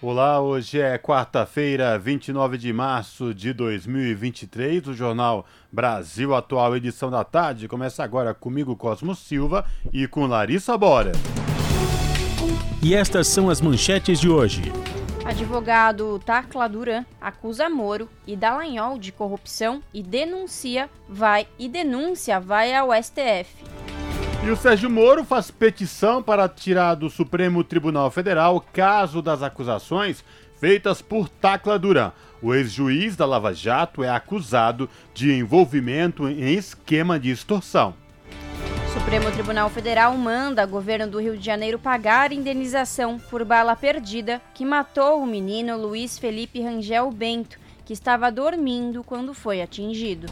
Olá, hoje é quarta-feira, 29 de março de 2023. O Jornal Brasil Atual, edição da tarde, começa agora comigo, Cosmo Silva, e com Larissa Bora. E estas são as manchetes de hoje. Advogado Tacla Duran acusa Moro e Dallagnol de corrupção e denuncia vai e denúncia vai ao STF. E o Sérgio Moro faz petição para tirar do Supremo Tribunal Federal o caso das acusações feitas por Tacla Duran. O ex-juiz da Lava Jato é acusado de envolvimento em esquema de extorsão. Supremo Tribunal Federal manda governo do Rio de Janeiro pagar indenização por bala perdida que matou o menino Luiz Felipe Rangel Bento, que estava dormindo quando foi atingido.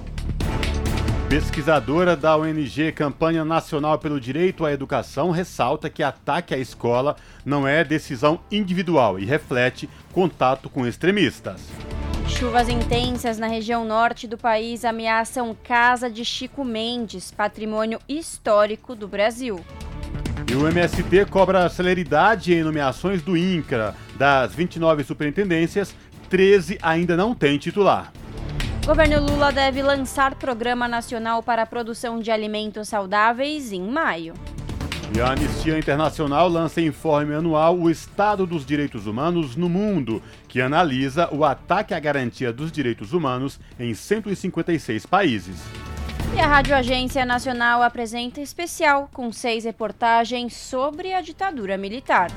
Pesquisadora da ONG Campanha Nacional pelo Direito à Educação ressalta que ataque à escola não é decisão individual e reflete contato com extremistas. Chuvas intensas na região norte do país ameaçam Casa de Chico Mendes, patrimônio histórico do Brasil. E o MST cobra celeridade em nomeações do INCRA. Das 29 superintendências, 13 ainda não têm titular. Governo Lula deve lançar Programa Nacional para a Produção de Alimentos Saudáveis em maio. E a Anistia Internacional lança informe anual O Estado dos Direitos Humanos no Mundo, que analisa o ataque à garantia dos direitos humanos em 156 países. E a Rádio Agência Nacional apresenta especial com seis reportagens sobre a ditadura militar.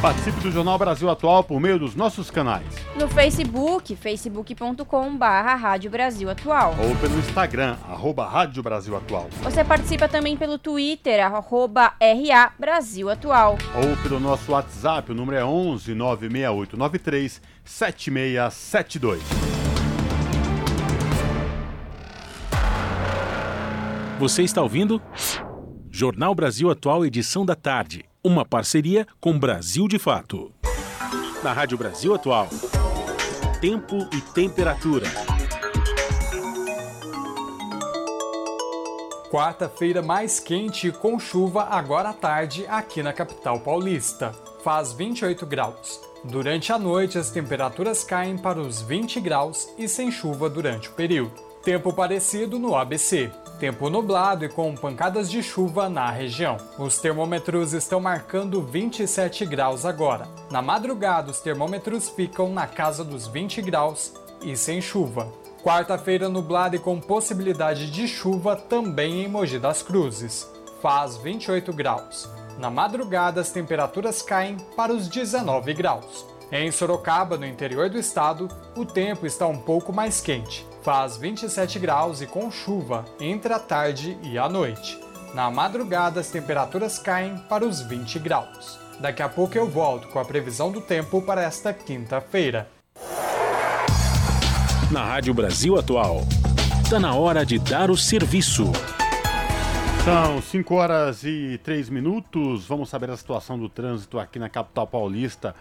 Participe do Jornal Brasil Atual por meio dos nossos canais. No Facebook, facebook.com barra Rádio Brasil Atual. Ou pelo Instagram, arroba Rádio Brasil Atual. Você participa também pelo Twitter, arroba RA Brasil Atual. Ou pelo nosso WhatsApp, o número é 11 96893 7672. Você está ouvindo? Jornal Brasil Atual, edição da tarde uma parceria com Brasil de Fato. Na Rádio Brasil Atual, tempo e temperatura. Quarta-feira mais quente com chuva agora à tarde aqui na capital paulista. Faz 28 graus. Durante a noite, as temperaturas caem para os 20 graus e sem chuva durante o período. Tempo parecido no ABC. Tempo nublado e com pancadas de chuva na região. Os termômetros estão marcando 27 graus agora. Na madrugada, os termômetros ficam na casa dos 20 graus e sem chuva. Quarta-feira nublada e com possibilidade de chuva também em Mogi das Cruzes. Faz 28 graus. Na madrugada, as temperaturas caem para os 19 graus. Em Sorocaba, no interior do estado, o tempo está um pouco mais quente. Faz 27 graus e com chuva entre a tarde e a noite. Na madrugada, as temperaturas caem para os 20 graus. Daqui a pouco eu volto com a previsão do tempo para esta quinta-feira. Na Rádio Brasil Atual, está na hora de dar o serviço. São 5 horas e 3 minutos. Vamos saber a situação do trânsito aqui na capital paulista.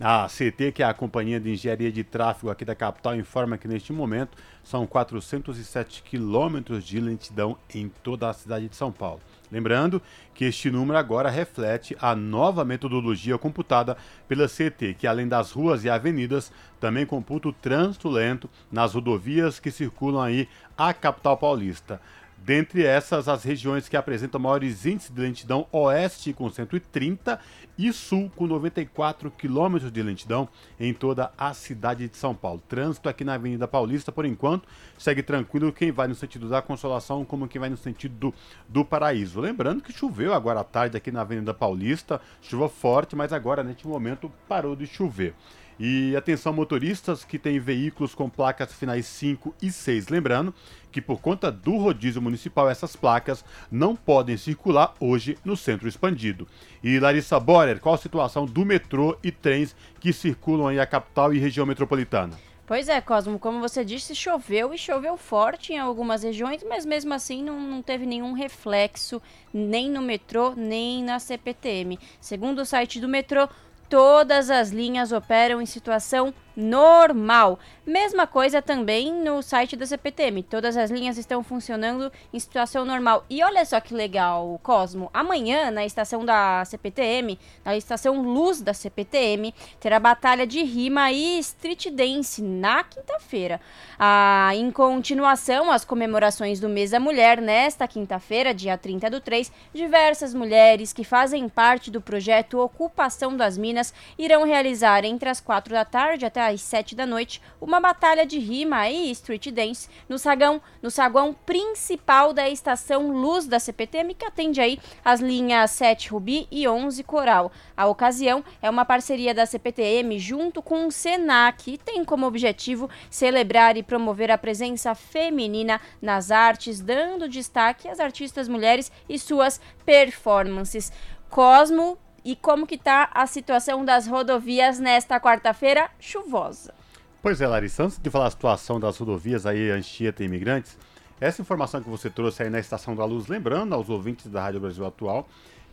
A CT, que é a Companhia de Engenharia de Tráfego aqui da capital, informa que neste momento são 407 quilômetros de lentidão em toda a cidade de São Paulo. Lembrando que este número agora reflete a nova metodologia computada pela CT, que além das ruas e avenidas, também computa o trânsito lento nas rodovias que circulam aí a capital paulista. Dentre essas, as regiões que apresentam maiores índices de lentidão, oeste com 130 e sul com 94 quilômetros de lentidão em toda a cidade de São Paulo. Trânsito aqui na Avenida Paulista, por enquanto, segue tranquilo quem vai no sentido da Consolação como quem vai no sentido do, do Paraíso. Lembrando que choveu agora à tarde aqui na Avenida Paulista, chuva forte, mas agora neste momento parou de chover. E atenção motoristas que têm veículos com placas finais 5 e 6. Lembrando que por conta do rodízio municipal essas placas não podem circular hoje no centro expandido. E Larissa Borer, qual a situação do metrô e trens que circulam aí a capital e região metropolitana? Pois é, Cosmo, como você disse, choveu e choveu forte em algumas regiões, mas mesmo assim não, não teve nenhum reflexo nem no metrô, nem na CPTM. Segundo o site do metrô, todas as linhas operam em situação normal. Mesma coisa também no site da CPTM. Todas as linhas estão funcionando em situação normal. E olha só que legal, Cosmo. Amanhã, na estação da CPTM, na estação Luz da CPTM, terá batalha de rima e street dance na quinta-feira. Ah, em continuação, as comemorações do mês da mulher, nesta quinta-feira, dia 30 do 3, diversas mulheres que fazem parte do projeto Ocupação das Minas irão realizar entre as quatro da tarde até às 7 da noite, uma batalha de rima e street dance no sagão, no saguão principal da estação Luz da CPTM, que atende aí as linhas 7 Rubi e 11 Coral. A ocasião é uma parceria da CPTM junto com o Senac e tem como objetivo celebrar e promover a presença feminina nas artes, dando destaque às artistas mulheres e suas performances. Cosmo e como que está a situação das rodovias nesta quarta-feira chuvosa. Pois é, Larissa, antes de falar a situação das rodovias aí, Anchieta e imigrantes, essa informação que você trouxe aí na Estação da Luz, lembrando aos ouvintes da Rádio Brasil Atual,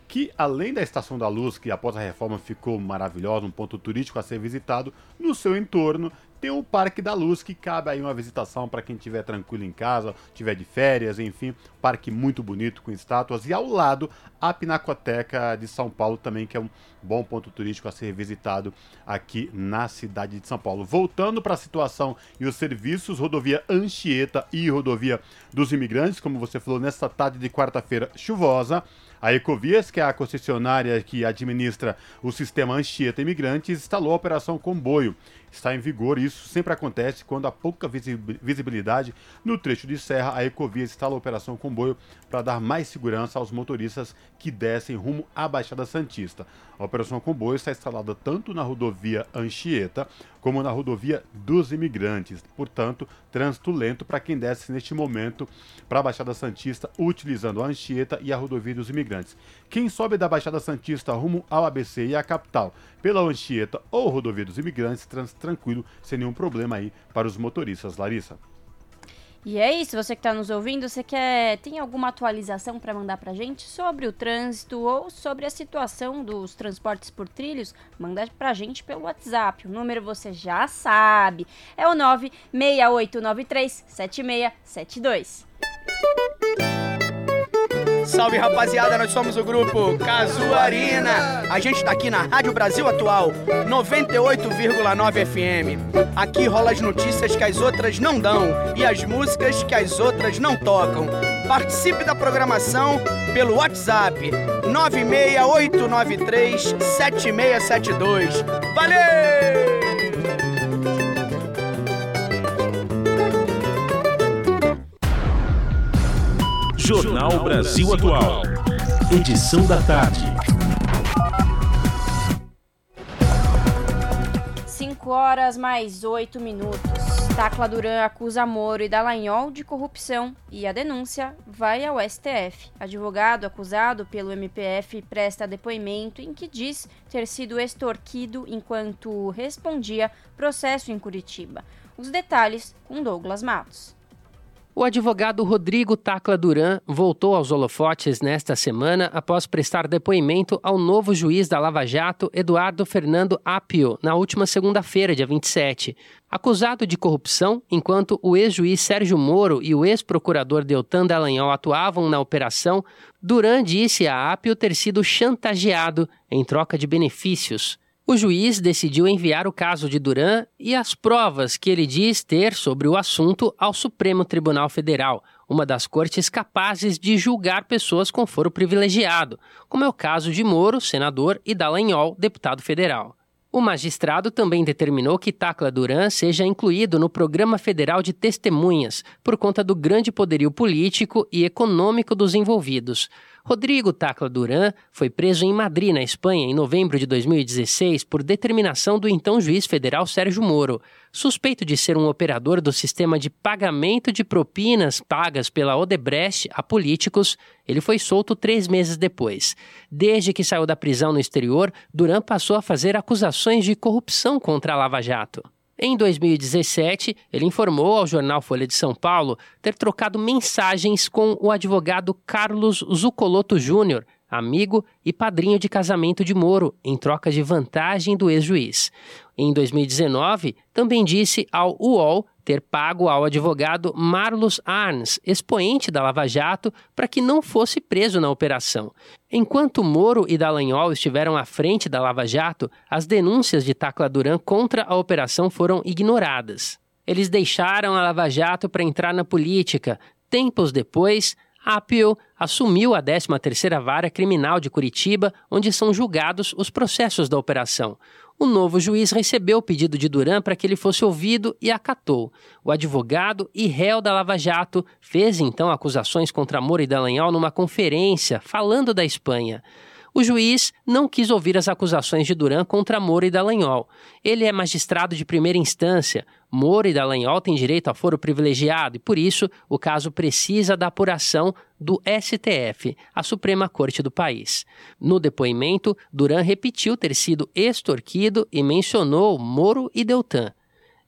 que além da Estação da Luz, que após a reforma ficou maravilhosa, um ponto turístico a ser visitado, no seu entorno tem o Parque da Luz, que cabe aí uma visitação para quem estiver tranquilo em casa, tiver de férias, enfim, parque muito bonito com estátuas. E ao lado, a Pinacoteca de São Paulo também, que é um bom ponto turístico a ser visitado aqui na cidade de São Paulo. Voltando para a situação e os serviços, rodovia Anchieta e rodovia dos imigrantes, como você falou, nesta tarde de quarta-feira chuvosa. A Ecovias, que é a concessionária que administra o sistema Anchieta Imigrantes, instalou a Operação Comboio. Está em vigor e isso sempre acontece quando há pouca visibilidade no trecho de serra. A Ecovias instala a Operação Comboio para dar mais segurança aos motoristas que descem rumo à Baixada Santista. A Operação Comboio está instalada tanto na rodovia Anchieta como na rodovia dos imigrantes. Portanto, trânsito lento para quem desce neste momento para a Baixada Santista utilizando a Anchieta e a rodovia dos imigrantes. Quem sobe da Baixada Santista rumo ao ABC e à capital pela Anchieta ou rodovia dos imigrantes, tranquilo, sem nenhum problema aí para os motoristas. Larissa. E é isso, você que está nos ouvindo, você quer tem alguma atualização para mandar para gente sobre o trânsito ou sobre a situação dos transportes por trilhos? Manda para gente pelo WhatsApp. O número você já sabe, é o 96893 7672. Salve rapaziada, nós somos o grupo Casuarina. A gente tá aqui na Rádio Brasil Atual, 98,9 FM. Aqui rola as notícias que as outras não dão e as músicas que as outras não tocam. Participe da programação pelo WhatsApp 96893 7672. Valeu! Jornal Brasil Atual. Edição da tarde. 5 horas mais 8 minutos. Tacla Duran acusa Moro e Dallagnol de corrupção e a denúncia vai ao STF. Advogado acusado pelo MPF presta depoimento em que diz ter sido extorquido enquanto respondia processo em Curitiba. Os detalhes com Douglas Matos. O advogado Rodrigo Tacla Duran voltou aos holofotes nesta semana após prestar depoimento ao novo juiz da Lava Jato, Eduardo Fernando Apio, na última segunda-feira, dia 27. Acusado de corrupção, enquanto o ex-juiz Sérgio Moro e o ex-procurador Deltan Dallagnol atuavam na operação, Duran disse a Apio ter sido chantageado em troca de benefícios o juiz decidiu enviar o caso de Duran e as provas que ele diz ter sobre o assunto ao Supremo Tribunal Federal, uma das cortes capazes de julgar pessoas com foro privilegiado, como é o caso de Moro, senador, e Dallagnol, deputado federal. O magistrado também determinou que Tacla Duran seja incluído no Programa Federal de Testemunhas, por conta do grande poderio político e econômico dos envolvidos. Rodrigo Tacla Duran foi preso em Madrid, na Espanha, em novembro de 2016, por determinação do então juiz federal Sérgio Moro. Suspeito de ser um operador do sistema de pagamento de propinas pagas pela Odebrecht a políticos, ele foi solto três meses depois. Desde que saiu da prisão no exterior, Duran passou a fazer acusações de corrupção contra a Lava Jato. Em 2017, ele informou ao jornal Folha de São Paulo ter trocado mensagens com o advogado Carlos Zucoloto Júnior, amigo e padrinho de casamento de Moro, em troca de vantagem do ex-juiz. Em 2019, também disse ao UOL ter pago ao advogado Marlos Arns, expoente da Lava Jato, para que não fosse preso na operação. Enquanto Moro e Dallagnol estiveram à frente da Lava Jato, as denúncias de Tacla Duran contra a operação foram ignoradas. Eles deixaram a Lava Jato para entrar na política. Tempos depois, Apio assumiu a 13ª Vara Criminal de Curitiba, onde são julgados os processos da operação. O novo juiz recebeu o pedido de Duran para que ele fosse ouvido e acatou. O advogado e réu da Lava Jato fez então acusações contra Moura e Dallagnol numa conferência falando da Espanha. O juiz não quis ouvir as acusações de Duran contra Moura e Dallagnol. Ele é magistrado de primeira instância. Moura e Dallagnol têm direito a foro privilegiado e, por isso, o caso precisa da apuração do STF, a Suprema Corte do país. No depoimento, Duran repetiu ter sido extorquido e mencionou Moro e Deltan.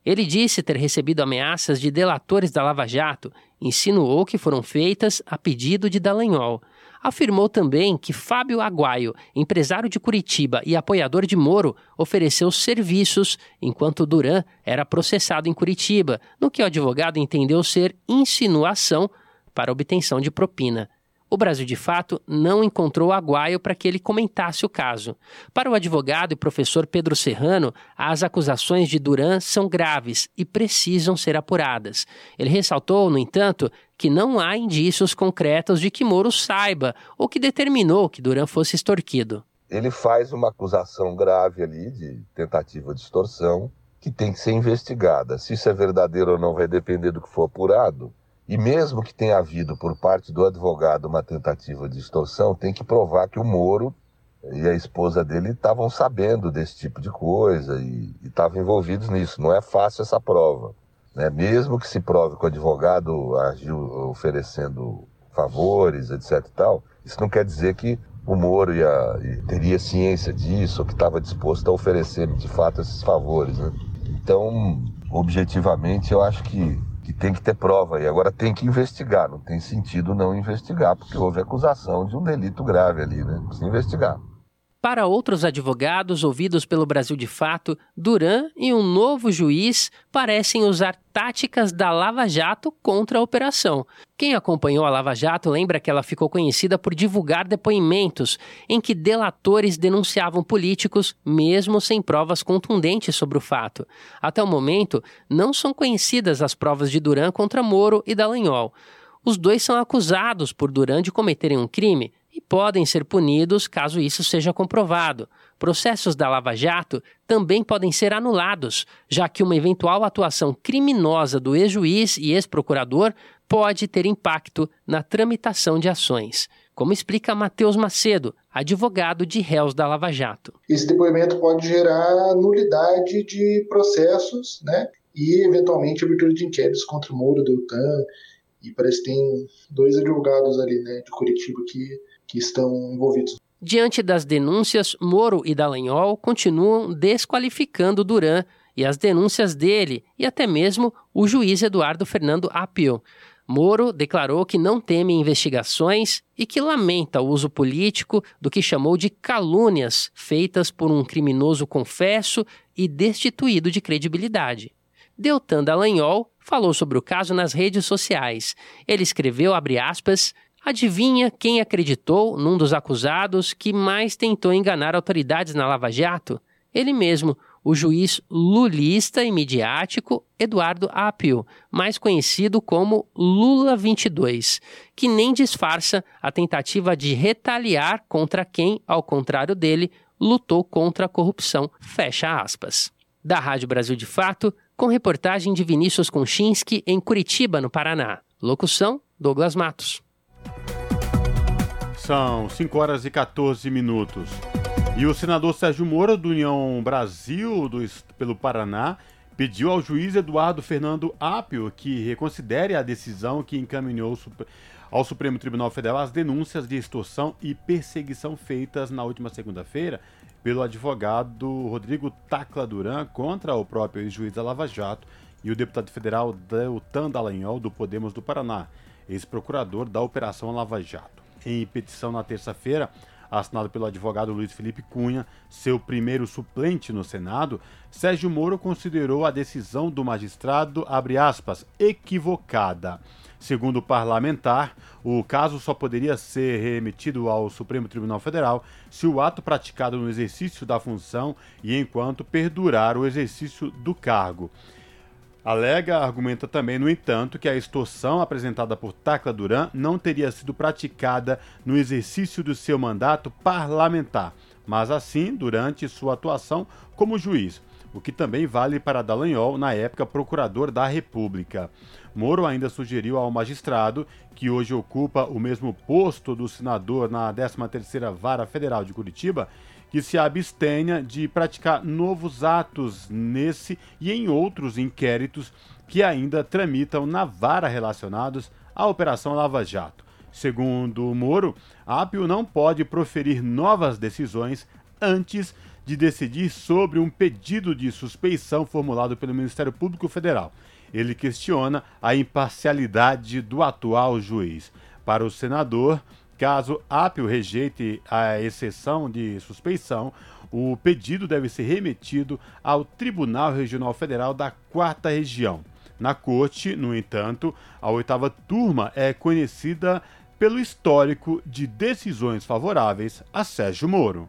Ele disse ter recebido ameaças de delatores da Lava Jato, insinuou que foram feitas a pedido de Dallagnol. Afirmou também que Fábio Aguaio, empresário de Curitiba e apoiador de Moro, ofereceu serviços enquanto Duran era processado em Curitiba, no que o advogado entendeu ser insinuação para obtenção de propina. O Brasil de Fato não encontrou Aguaio para que ele comentasse o caso. Para o advogado e professor Pedro Serrano, as acusações de Duran são graves e precisam ser apuradas. Ele ressaltou, no entanto, que não há indícios concretos de que Moro saiba ou que determinou que Duran fosse extorquido. Ele faz uma acusação grave ali de tentativa de extorsão que tem que ser investigada. Se isso é verdadeiro ou não vai depender do que for apurado. E mesmo que tenha havido por parte do advogado uma tentativa de extorsão, tem que provar que o Moro e a esposa dele estavam sabendo desse tipo de coisa e estavam envolvidos nisso. Não é fácil essa prova. Né? Mesmo que se prove que o advogado agiu oferecendo favores, etc. Tal, isso não quer dizer que o Moro ia, teria ciência disso, ou que estava disposto a oferecer de fato esses favores. Né? Então, objetivamente, eu acho que que tem que ter prova e agora tem que investigar. Não tem sentido não investigar, porque houve acusação de um delito grave ali, né? Precisa investigar. Para outros advogados ouvidos pelo Brasil de Fato, Duran e um novo juiz parecem usar táticas da Lava Jato contra a operação. Quem acompanhou a Lava Jato lembra que ela ficou conhecida por divulgar depoimentos em que delatores denunciavam políticos, mesmo sem provas contundentes sobre o fato. Até o momento, não são conhecidas as provas de Duran contra Moro e Dallagnol. Os dois são acusados por Duran de cometerem um crime, e podem ser punidos caso isso seja comprovado. Processos da Lava Jato também podem ser anulados, já que uma eventual atuação criminosa do ex-juiz e ex-procurador pode ter impacto na tramitação de ações. Como explica Matheus Macedo, advogado de réus da Lava Jato. Esse depoimento pode gerar nulidade de processos, né? E eventualmente abertura de inquéritos contra o Moro, Deltan, e parece que tem dois advogados ali, né, de Curitiba que que estão envolvidos. Diante das denúncias, Moro e Dallagnol continuam desqualificando Duran e as denúncias dele e até mesmo o juiz Eduardo Fernando Apio. Moro declarou que não teme investigações e que lamenta o uso político do que chamou de calúnias feitas por um criminoso confesso e destituído de credibilidade. Deltan Dallagnol falou sobre o caso nas redes sociais. Ele escreveu, aspas, Adivinha quem acreditou num dos acusados que mais tentou enganar autoridades na Lava Jato? Ele mesmo, o juiz lulista e midiático Eduardo Apio, mais conhecido como Lula 22, que nem disfarça a tentativa de retaliar contra quem, ao contrário dele, lutou contra a corrupção. Fecha aspas. Da Rádio Brasil de Fato, com reportagem de Vinícius Konchinski em Curitiba, no Paraná. Locução: Douglas Matos. São 5 horas e 14 minutos. E o senador Sérgio Moro, do União Brasil, do, pelo Paraná, pediu ao juiz Eduardo Fernando Apio que reconsidere a decisão que encaminhou ao Supremo Tribunal Federal as denúncias de extorsão e perseguição feitas na última segunda-feira pelo advogado Rodrigo Tacla Duran contra o próprio juiz da Lava Jato e o deputado federal Deltan Dallagnol, do Podemos do Paraná, ex-procurador da Operação Lava Jato. Em petição na terça-feira, assinado pelo advogado Luiz Felipe Cunha, seu primeiro suplente no Senado, Sérgio Moro considerou a decisão do magistrado, aspas, equivocada. Segundo o parlamentar, o caso só poderia ser remetido ao Supremo Tribunal Federal se o ato praticado no exercício da função e enquanto perdurar o exercício do cargo. Alega, argumenta também, no entanto, que a extorsão apresentada por Tacla Duran não teria sido praticada no exercício do seu mandato parlamentar, mas assim durante sua atuação como juiz, o que também vale para Dallagnol, na época procurador da República. Moro ainda sugeriu ao magistrado, que hoje ocupa o mesmo posto do senador na 13ª Vara Federal de Curitiba, que se abstenha de praticar novos atos nesse e em outros inquéritos que ainda tramitam na vara relacionados à Operação Lava Jato. Segundo Moro, a APIO não pode proferir novas decisões antes de decidir sobre um pedido de suspeição formulado pelo Ministério Público Federal. Ele questiona a imparcialidade do atual juiz. Para o senador, Caso Apio rejeite a exceção de suspeição, o pedido deve ser remetido ao Tribunal Regional Federal da Quarta Região. Na corte, no entanto, a oitava turma é conhecida pelo histórico de decisões favoráveis a Sérgio Moro.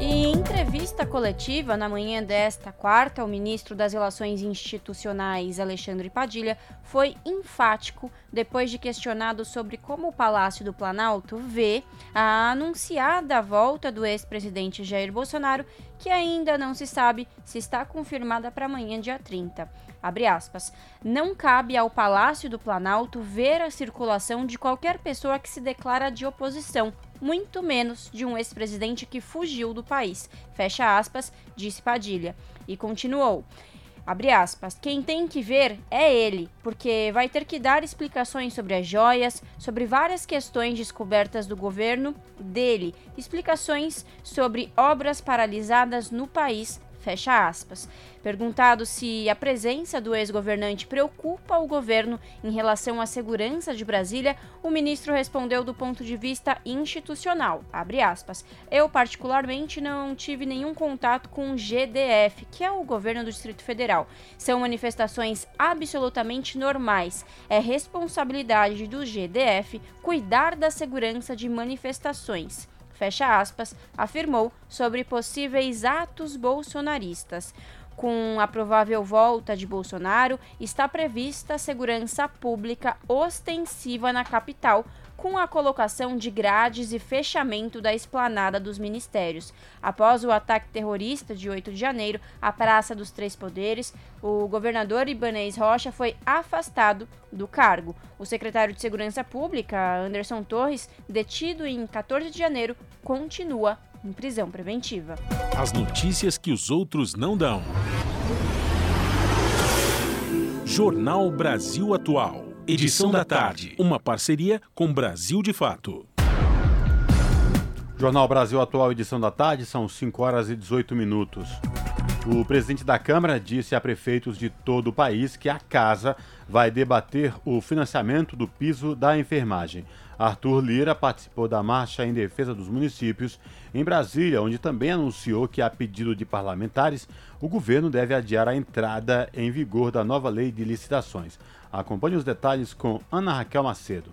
E em entrevista coletiva na manhã desta quarta, o ministro das Relações Institucionais, Alexandre Padilha, foi enfático depois de questionado sobre como o Palácio do Planalto vê a anunciada volta do ex-presidente Jair Bolsonaro, que ainda não se sabe se está confirmada para amanhã, dia 30. Abre aspas. Não cabe ao Palácio do Planalto ver a circulação de qualquer pessoa que se declara de oposição, muito menos de um ex-presidente que fugiu do país. Fecha aspas, disse Padilha. E continuou. Abre aspas. Quem tem que ver é ele, porque vai ter que dar explicações sobre as joias, sobre várias questões descobertas do governo dele, explicações sobre obras paralisadas no país Fecha aspas. Perguntado se a presença do ex-governante preocupa o governo em relação à segurança de Brasília, o ministro respondeu do ponto de vista institucional. Aspas, Eu, particularmente, não tive nenhum contato com o GDF, que é o governo do Distrito Federal. São manifestações absolutamente normais. É responsabilidade do GDF cuidar da segurança de manifestações fecha aspas, afirmou sobre possíveis atos bolsonaristas. Com a provável volta de Bolsonaro, está prevista segurança pública ostensiva na capital, com a colocação de grades e fechamento da esplanada dos ministérios. Após o ataque terrorista de 8 de janeiro à Praça dos Três Poderes, o governador Ibanez Rocha foi afastado do cargo. O secretário de Segurança Pública, Anderson Torres, detido em 14 de janeiro, continua em prisão preventiva. As notícias que os outros não dão. Jornal Brasil Atual. Edição da tarde. Uma parceria com Brasil de Fato. Jornal Brasil Atual, edição da tarde, são 5 horas e 18 minutos. O presidente da Câmara disse a prefeitos de todo o país que a casa vai debater o financiamento do piso da enfermagem. Arthur Lira participou da marcha em defesa dos municípios em Brasília, onde também anunciou que, a pedido de parlamentares, o governo deve adiar a entrada em vigor da nova lei de licitações. Acompanhe os detalhes com Ana Raquel Macedo.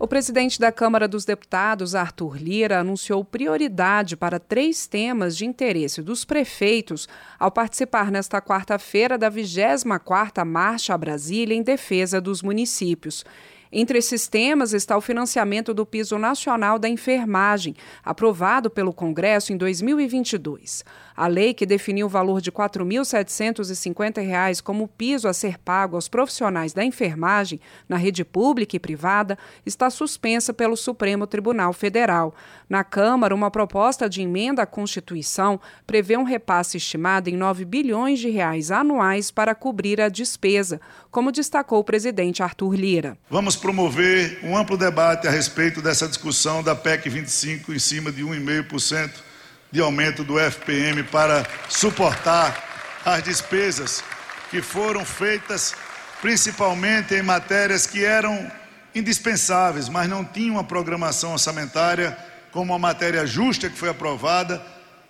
O presidente da Câmara dos Deputados, Arthur Lira, anunciou prioridade para três temas de interesse dos prefeitos ao participar nesta quarta-feira da 24ª Marcha a Brasília em defesa dos municípios. Entre esses temas está o financiamento do Piso Nacional da Enfermagem, aprovado pelo Congresso em 2022. A lei que definiu o valor de R$ 4.750 como piso a ser pago aos profissionais da enfermagem na rede pública e privada está suspensa pelo Supremo Tribunal Federal. Na Câmara, uma proposta de emenda à Constituição prevê um repasse estimado em 9 bilhões de reais anuais para cobrir a despesa, como destacou o presidente Arthur Lira. Vamos promover um amplo debate a respeito dessa discussão da PEC 25 em cima de 1,5% de aumento do FPM para suportar as despesas que foram feitas principalmente em matérias que eram indispensáveis, mas não tinham uma programação orçamentária, como a matéria justa que foi aprovada,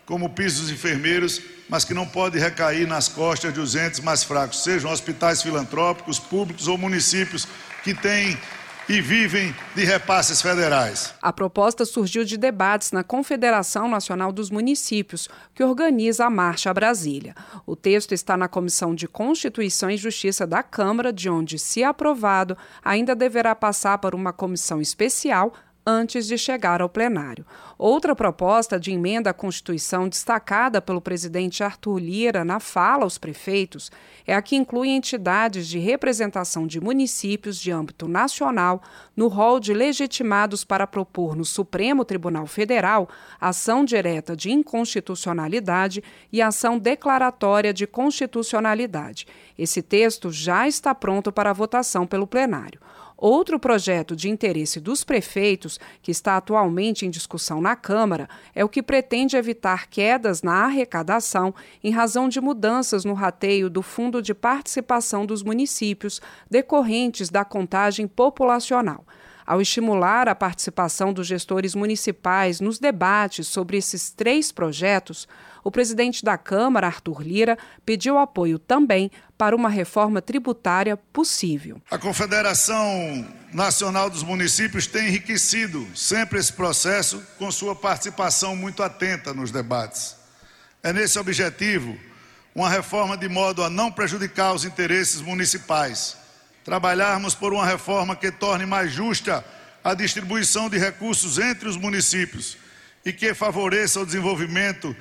como pisos enfermeiros, mas que não pode recair nas costas de os entes mais fracos, sejam hospitais filantrópicos, públicos ou municípios que têm e vivem de repasses federais. A proposta surgiu de debates na Confederação Nacional dos Municípios, que organiza a Marcha Brasília. O texto está na Comissão de Constituição e Justiça da Câmara, de onde, se aprovado, ainda deverá passar para uma comissão especial antes de chegar ao plenário. Outra proposta de emenda à Constituição destacada pelo presidente Arthur Lira na fala aos prefeitos é a que inclui entidades de representação de municípios de âmbito nacional no rol de legitimados para propor no Supremo Tribunal Federal ação direta de inconstitucionalidade e ação declaratória de constitucionalidade. Esse texto já está pronto para votação pelo plenário. Outro projeto de interesse dos prefeitos, que está atualmente em discussão na Câmara, é o que pretende evitar quedas na arrecadação em razão de mudanças no rateio do Fundo de Participação dos Municípios decorrentes da contagem populacional. Ao estimular a participação dos gestores municipais nos debates sobre esses três projetos, o presidente da Câmara, Arthur Lira, pediu apoio também para uma reforma tributária possível. A Confederação Nacional dos Municípios tem enriquecido sempre esse processo com sua participação muito atenta nos debates. É nesse objetivo uma reforma de modo a não prejudicar os interesses municipais. Trabalharmos por uma reforma que torne mais justa a distribuição de recursos entre os municípios e que favoreça o desenvolvimento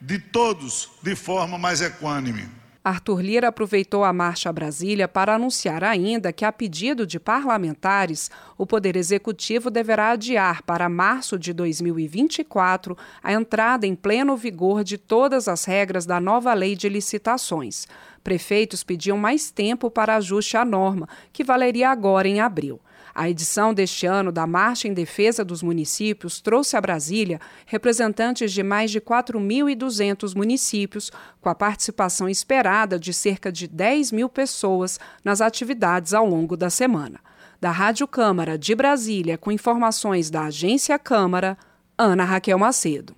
de todos de forma mais equânime. Arthur Lira aproveitou a marcha a Brasília para anunciar ainda que, a pedido de parlamentares, o Poder Executivo deverá adiar para março de 2024 a entrada em pleno vigor de todas as regras da nova lei de licitações. Prefeitos pediam mais tempo para ajuste à norma, que valeria agora em abril. A edição deste ano da Marcha em Defesa dos Municípios trouxe a Brasília representantes de mais de 4.200 municípios, com a participação esperada de cerca de 10 mil pessoas nas atividades ao longo da semana. Da Rádio Câmara de Brasília, com informações da Agência Câmara, Ana Raquel Macedo.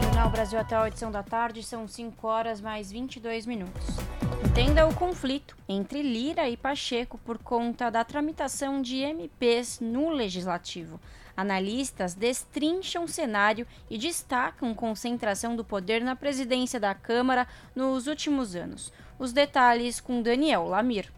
Jornal Brasil até a edição da tarde são 5 horas mais 22 minutos. Entenda o conflito entre Lira e Pacheco por conta da tramitação de MPs no legislativo. Analistas destrincham o cenário e destacam concentração do poder na presidência da Câmara nos últimos anos. Os detalhes com Daniel Lamir.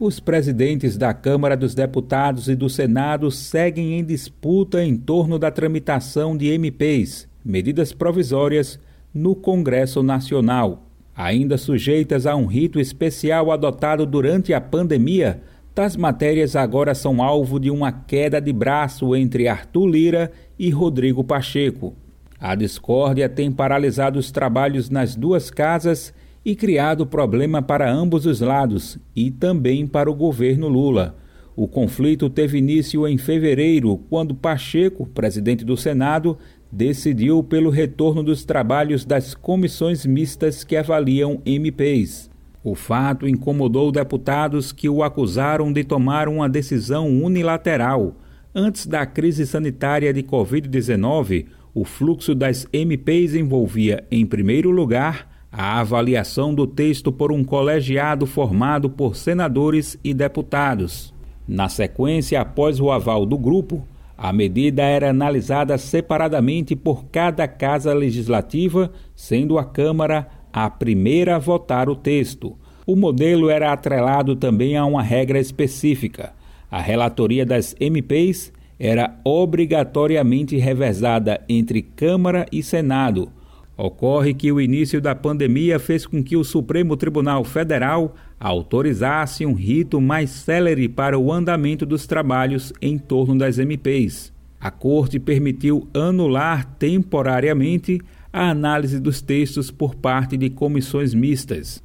Os presidentes da Câmara dos Deputados e do Senado seguem em disputa em torno da tramitação de MPs, medidas provisórias, no Congresso Nacional. Ainda sujeitas a um rito especial adotado durante a pandemia, tais matérias agora são alvo de uma queda de braço entre Arthur Lira e Rodrigo Pacheco. A discórdia tem paralisado os trabalhos nas duas casas e criado problema para ambos os lados e também para o governo Lula. O conflito teve início em fevereiro, quando Pacheco, presidente do Senado, decidiu pelo retorno dos trabalhos das comissões mistas que avaliam MPs. O fato incomodou deputados que o acusaram de tomar uma decisão unilateral. Antes da crise sanitária de Covid-19, o fluxo das MPs envolvia, em primeiro lugar, a avaliação do texto por um colegiado formado por senadores e deputados. Na sequência, após o aval do grupo, a medida era analisada separadamente por cada casa legislativa, sendo a Câmara a primeira a votar o texto. O modelo era atrelado também a uma regra específica. A relatoria das MPs era obrigatoriamente revezada entre Câmara e Senado. Ocorre que o início da pandemia fez com que o Supremo Tribunal Federal autorizasse um rito mais célere para o andamento dos trabalhos em torno das MPs. A Corte permitiu anular temporariamente a análise dos textos por parte de comissões mistas.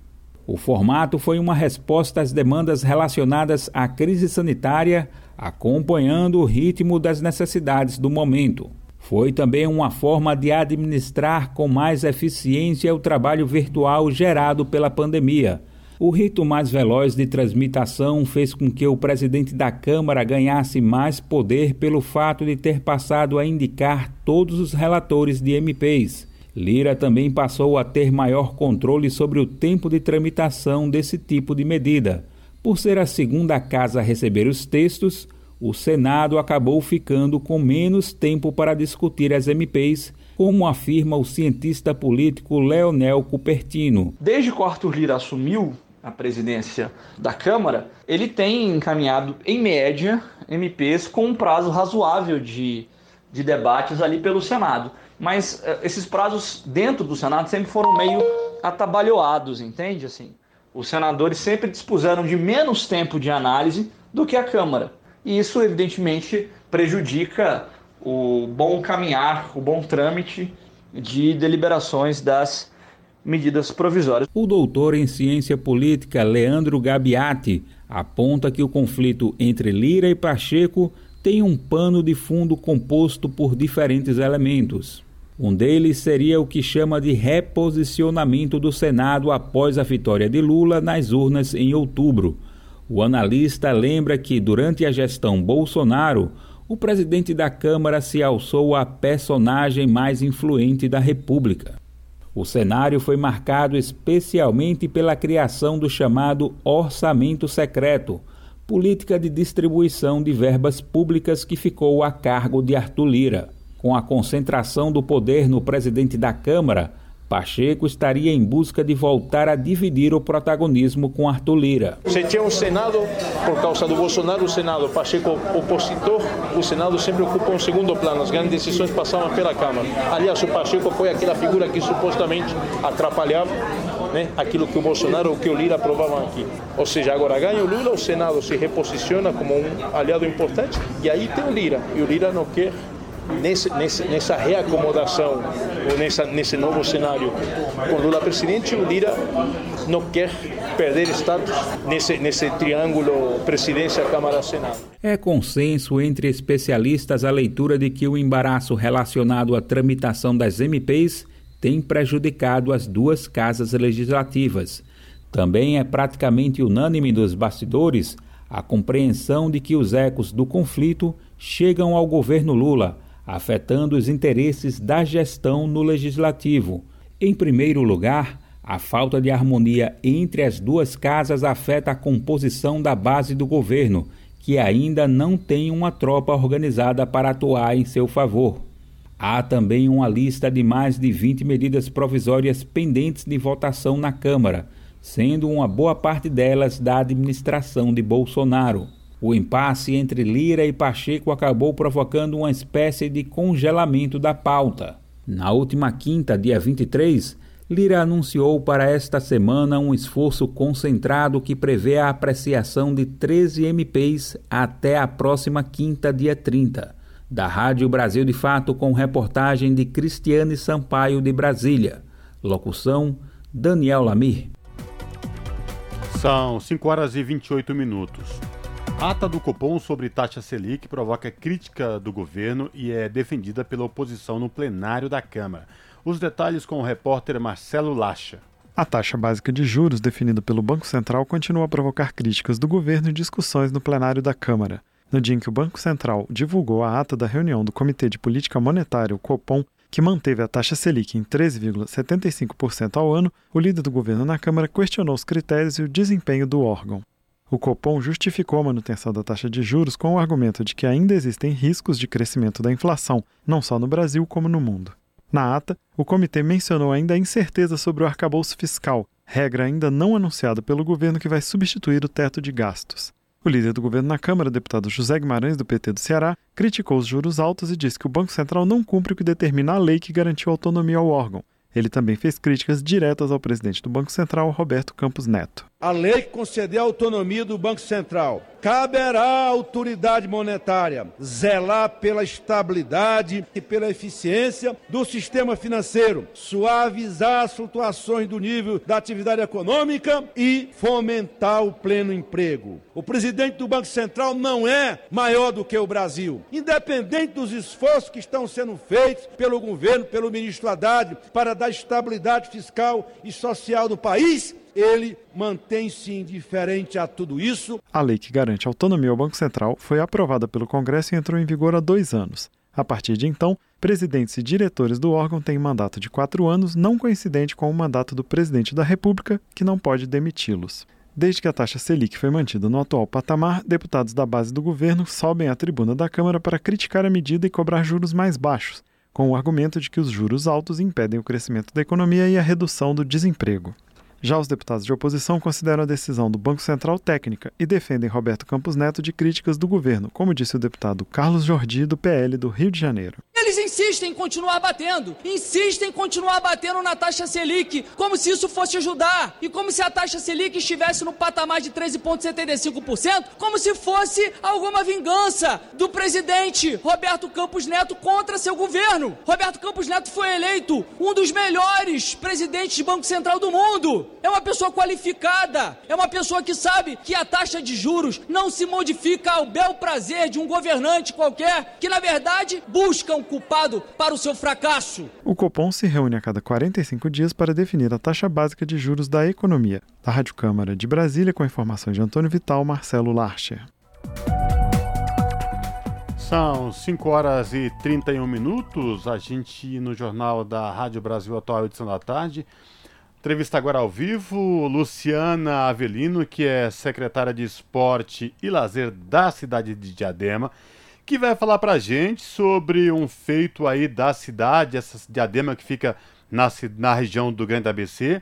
O formato foi uma resposta às demandas relacionadas à crise sanitária, acompanhando o ritmo das necessidades do momento. Foi também uma forma de administrar com mais eficiência o trabalho virtual gerado pela pandemia. O rito mais veloz de transmitação fez com que o presidente da Câmara ganhasse mais poder pelo fato de ter passado a indicar todos os relatores de MPs. Lira também passou a ter maior controle sobre o tempo de tramitação desse tipo de medida. Por ser a segunda casa a receber os textos, o Senado acabou ficando com menos tempo para discutir as MPs, como afirma o cientista político Leonel Cupertino. Desde que o Arthur Lira assumiu a presidência da Câmara, ele tem encaminhado, em média, MPs com um prazo razoável de, de debates ali pelo Senado mas uh, esses prazos dentro do Senado sempre foram meio atabalhoados, entende? Assim, os senadores sempre dispuseram de menos tempo de análise do que a Câmara. E isso, evidentemente, prejudica o bom caminhar, o bom trâmite de deliberações das medidas provisórias. O doutor em ciência política Leandro Gabiati aponta que o conflito entre Lira e Pacheco tem um pano de fundo composto por diferentes elementos. Um deles seria o que chama de reposicionamento do Senado após a vitória de Lula nas urnas em outubro. O analista lembra que, durante a gestão Bolsonaro, o presidente da Câmara se alçou a personagem mais influente da República. O cenário foi marcado especialmente pela criação do chamado orçamento secreto, política de distribuição de verbas públicas que ficou a cargo de Arthur Lira. Com a concentração do poder no presidente da Câmara, Pacheco estaria em busca de voltar a dividir o protagonismo com Arthur Lira. Você tinha um Senado, por causa do Bolsonaro, o Senado, Pacheco opositor, o Senado sempre ocupa um segundo plano, as grandes decisões passavam pela Câmara. Aliás, o Pacheco foi aquela figura que supostamente atrapalhava né, aquilo que o Bolsonaro ou que o Lira aprovavam aqui. Ou seja, agora ganha o Lula, o Senado se reposiciona como um aliado importante e aí tem o Lira. E o Lira não quer nesse, nesse, nessa reacomodação, ou nessa, nesse novo cenário com Lula presidente, o Lira não quer perder status nesse, nesse triângulo presidência-Câmara-Senado. É consenso entre especialistas a leitura de que o embaraço relacionado à tramitação das MPs tem prejudicado as duas casas legislativas. Também é praticamente unânime dos bastidores a compreensão de que os ecos do conflito chegam ao governo Lula afetando os interesses da gestão no legislativo. Em primeiro lugar, a falta de harmonia entre as duas casas afeta a composição da base do governo, que ainda não tem uma tropa organizada para atuar em seu favor. Há também uma lista de mais de 20 medidas provisórias pendentes de votação na Câmara, sendo uma boa parte delas da administração de Bolsonaro. O impasse entre Lira e Pacheco acabou provocando uma espécie de congelamento da pauta. Na última quinta, dia 23, Lira anunciou para esta semana um esforço concentrado que prevê a apreciação de 13 MPs até a próxima quinta, dia 30. Da Rádio Brasil de Fato, com reportagem de Cristiane Sampaio de Brasília. Locução: Daniel Lamir. São 5 horas e 28 minutos. Ata do Copom sobre taxa Selic provoca crítica do governo e é defendida pela oposição no plenário da Câmara. Os detalhes com o repórter Marcelo Lacha. A taxa básica de juros definida pelo Banco Central continua a provocar críticas do governo e discussões no plenário da Câmara. No dia em que o Banco Central divulgou a ata da reunião do Comitê de Política Monetária, o Copom, que manteve a taxa Selic em 13,75% ao ano, o líder do governo na Câmara questionou os critérios e o desempenho do órgão. O Copom justificou a manutenção da taxa de juros com o argumento de que ainda existem riscos de crescimento da inflação, não só no Brasil como no mundo. Na ata, o comitê mencionou ainda a incerteza sobre o arcabouço fiscal, regra ainda não anunciada pelo governo que vai substituir o teto de gastos. O líder do governo na Câmara, deputado José Guimarães, do PT do Ceará, criticou os juros altos e disse que o Banco Central não cumpre o que determina a lei que garantiu autonomia ao órgão. Ele também fez críticas diretas ao presidente do Banco Central, Roberto Campos Neto. A lei que concedeu a autonomia do Banco Central caberá à autoridade monetária zelar pela estabilidade e pela eficiência do sistema financeiro, suavizar as flutuações do nível da atividade econômica e fomentar o pleno emprego. O presidente do Banco Central não é maior do que o Brasil. Independente dos esforços que estão sendo feitos pelo governo, pelo ministro Haddad, para dar estabilidade fiscal e social no país, ele mantém-se indiferente a tudo isso. A lei que garante autonomia ao Banco Central foi aprovada pelo Congresso e entrou em vigor há dois anos. A partir de então, presidentes e diretores do órgão têm mandato de quatro anos, não coincidente com o mandato do presidente da República, que não pode demiti-los. Desde que a taxa Selic foi mantida no atual patamar, deputados da base do governo sobem à tribuna da Câmara para criticar a medida e cobrar juros mais baixos, com o argumento de que os juros altos impedem o crescimento da economia e a redução do desemprego. Já os deputados de oposição consideram a decisão do Banco Central técnica e defendem Roberto Campos Neto de críticas do governo, como disse o deputado Carlos Jordi, do PL do Rio de Janeiro. Eles insistem em continuar batendo, insistem em continuar batendo na taxa Selic, como se isso fosse ajudar, e como se a taxa Selic estivesse no patamar de 13,75%, como se fosse alguma vingança do presidente Roberto Campos Neto contra seu governo. Roberto Campos Neto foi eleito um dos melhores presidentes de Banco Central do mundo. É uma pessoa qualificada, é uma pessoa que sabe que a taxa de juros não se modifica ao bel prazer de um governante qualquer que, na verdade, busca um culpado para o seu fracasso. O Copom se reúne a cada 45 dias para definir a taxa básica de juros da economia. Da Rádio Câmara de Brasília, com informações de Antônio Vital, Marcelo Larcher. São 5 horas e 31 minutos. A gente, no Jornal da Rádio Brasil Atual, edição da tarde, Entrevista agora ao vivo, Luciana Avelino, que é secretária de Esporte e Lazer da cidade de Diadema, que vai falar para a gente sobre um feito aí da cidade, essa Diadema que fica na, na região do Grande ABC,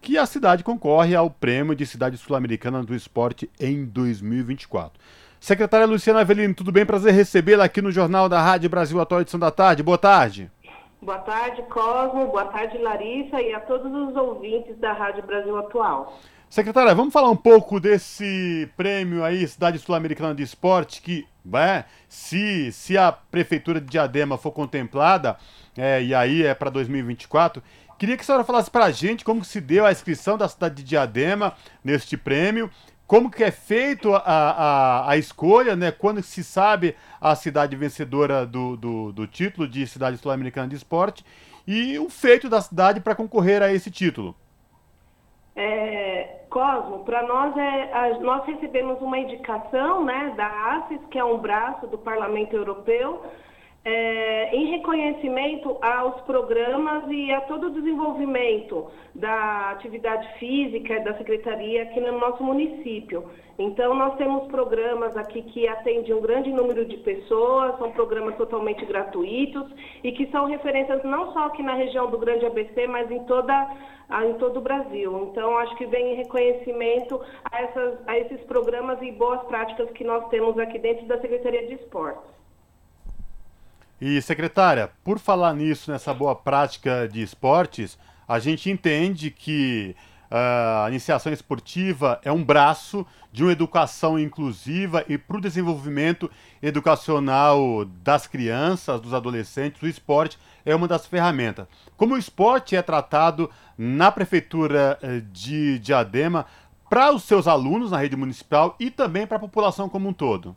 que a cidade concorre ao prêmio de cidade sul-americana do esporte em 2024. Secretária Luciana Avelino, tudo bem? Prazer recebê-la aqui no Jornal da Rádio Brasil Atual Edição da Tarde. Boa tarde. Boa tarde, Cosmo. Boa tarde, Larissa, e a todos os ouvintes da Rádio Brasil Atual. Secretária, vamos falar um pouco desse prêmio aí, Cidade Sul-Americana de Esporte, que, é, se, se a Prefeitura de Diadema for contemplada, é, e aí é para 2024, queria que a senhora falasse para a gente como se deu a inscrição da cidade de Diadema neste prêmio como que é feito a, a, a escolha, né? Quando se sabe a cidade vencedora do, do, do título de cidade sul-americana de esporte e o feito da cidade para concorrer a esse título. É, Cosmo, para nós é, a, nós recebemos uma indicação, né, da ACES, que é um braço do Parlamento Europeu, é, em reconhecimento aos programas e a todo o desenvolvimento da atividade física da Secretaria aqui no nosso município. Então, nós temos programas aqui que atendem um grande número de pessoas, são programas totalmente gratuitos e que são referências não só aqui na região do Grande ABC, mas em, toda, em todo o Brasil. Então, acho que vem em reconhecimento a, essas, a esses programas e boas práticas que nós temos aqui dentro da Secretaria de Esportes. E, secretária, por falar nisso, nessa boa prática de esportes, a gente entende que uh, a iniciação esportiva é um braço de uma educação inclusiva e para o desenvolvimento educacional das crianças, dos adolescentes, o esporte é uma das ferramentas. Como o esporte é tratado na Prefeitura eh, de Diadema para os seus alunos na rede municipal e também para a população como um todo?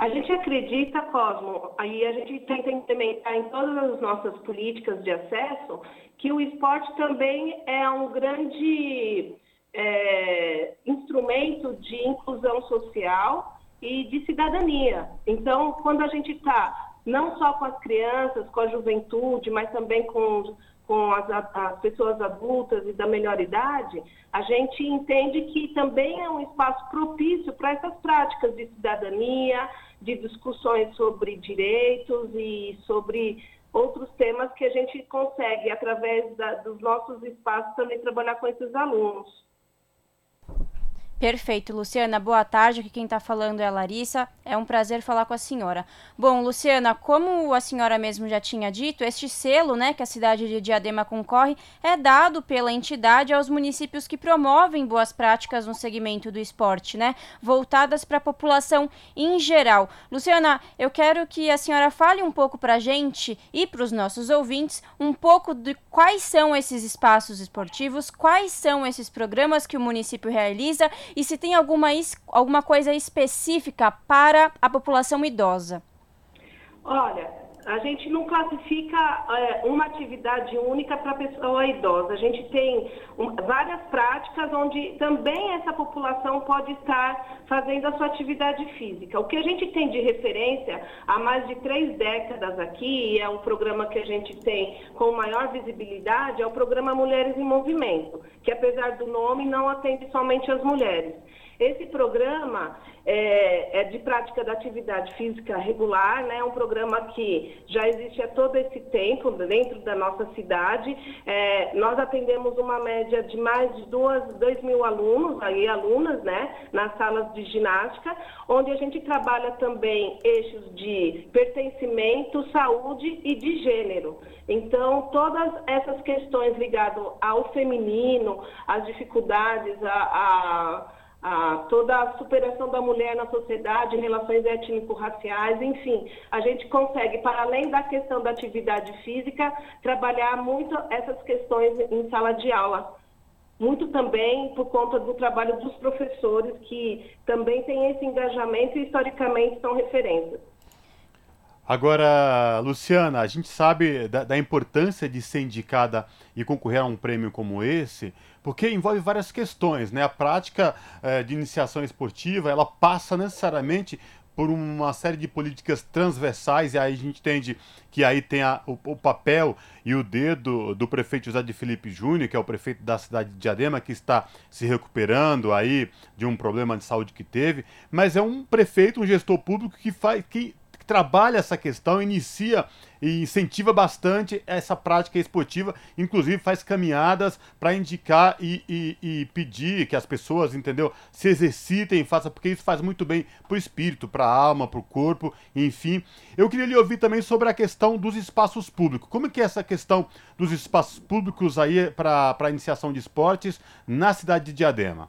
A gente acredita, Cosmo, aí a gente tenta implementar em todas as nossas políticas de acesso, que o esporte também é um grande é, instrumento de inclusão social e de cidadania. Então, quando a gente está não só com as crianças, com a juventude, mas também com com as, as, pessoas adultas e da melhor idade, a gente entende que também é um espaço propício para essas práticas de cidadania, de discussões sobre direitos e sobre outros temas que a gente consegue, através da, dos nossos espaços, também trabalhar com esses alunos. Perfeito, Luciana. Boa tarde. Aqui quem está falando é a Larissa. É um prazer falar com a senhora. Bom, Luciana, como a senhora mesmo já tinha dito, este selo, né, que a cidade de Diadema concorre, é dado pela entidade aos municípios que promovem boas práticas no segmento do esporte, né, voltadas para a população em geral. Luciana, eu quero que a senhora fale um pouco para a gente e para os nossos ouvintes um pouco de quais são esses espaços esportivos, quais são esses programas que o município realiza e se tem alguma, alguma coisa específica para a população idosa. Olha, a gente não classifica é, uma atividade única para pessoa idosa. A gente tem um, várias práticas onde também essa população pode estar fazendo a sua atividade física. O que a gente tem de referência há mais de três décadas aqui, e é um programa que a gente tem com maior visibilidade, é o programa Mulheres em Movimento, que apesar do nome não atende somente as mulheres. Esse programa é, é, de prática da atividade física regular, né? É um programa que já existe há todo esse tempo dentro da nossa cidade. É, nós atendemos uma média de mais de duas, dois mil alunos, aí alunas, né? Nas salas de ginástica, onde a gente trabalha também eixos de pertencimento, saúde e de gênero. Então, todas essas questões ligadas ao feminino, às dificuldades, a, a a toda a superação da mulher na sociedade, relações étnico-raciais, enfim, a gente consegue, para além da questão da atividade física, trabalhar muito essas questões em sala de aula. Muito também por conta do trabalho dos professores, que também têm esse engajamento e historicamente são referências. Agora, Luciana, a gente sabe da, da, importância de ser indicada e concorrer a um prêmio como esse, porque envolve várias questões, né? A prática eh, de iniciação esportiva, ela passa necessariamente por uma série de políticas transversais, e aí a gente entende que aí tem a, o, o, papel e o dedo do prefeito José de Felipe Júnior, que é o prefeito da cidade de Diadema, que está se recuperando aí de um problema de saúde que teve, mas é um prefeito, um gestor público que faz que trabalha essa questão, inicia e incentiva bastante essa prática esportiva, inclusive faz caminhadas para indicar e, e, e, pedir que as pessoas, entendeu, se exercitem, façam, porque isso faz muito bem para o espírito, para a alma, para o corpo, enfim. Eu queria lhe ouvir também sobre a questão dos espaços públicos. Como que é essa questão dos espaços públicos aí para a iniciação de esportes na cidade de Diadema?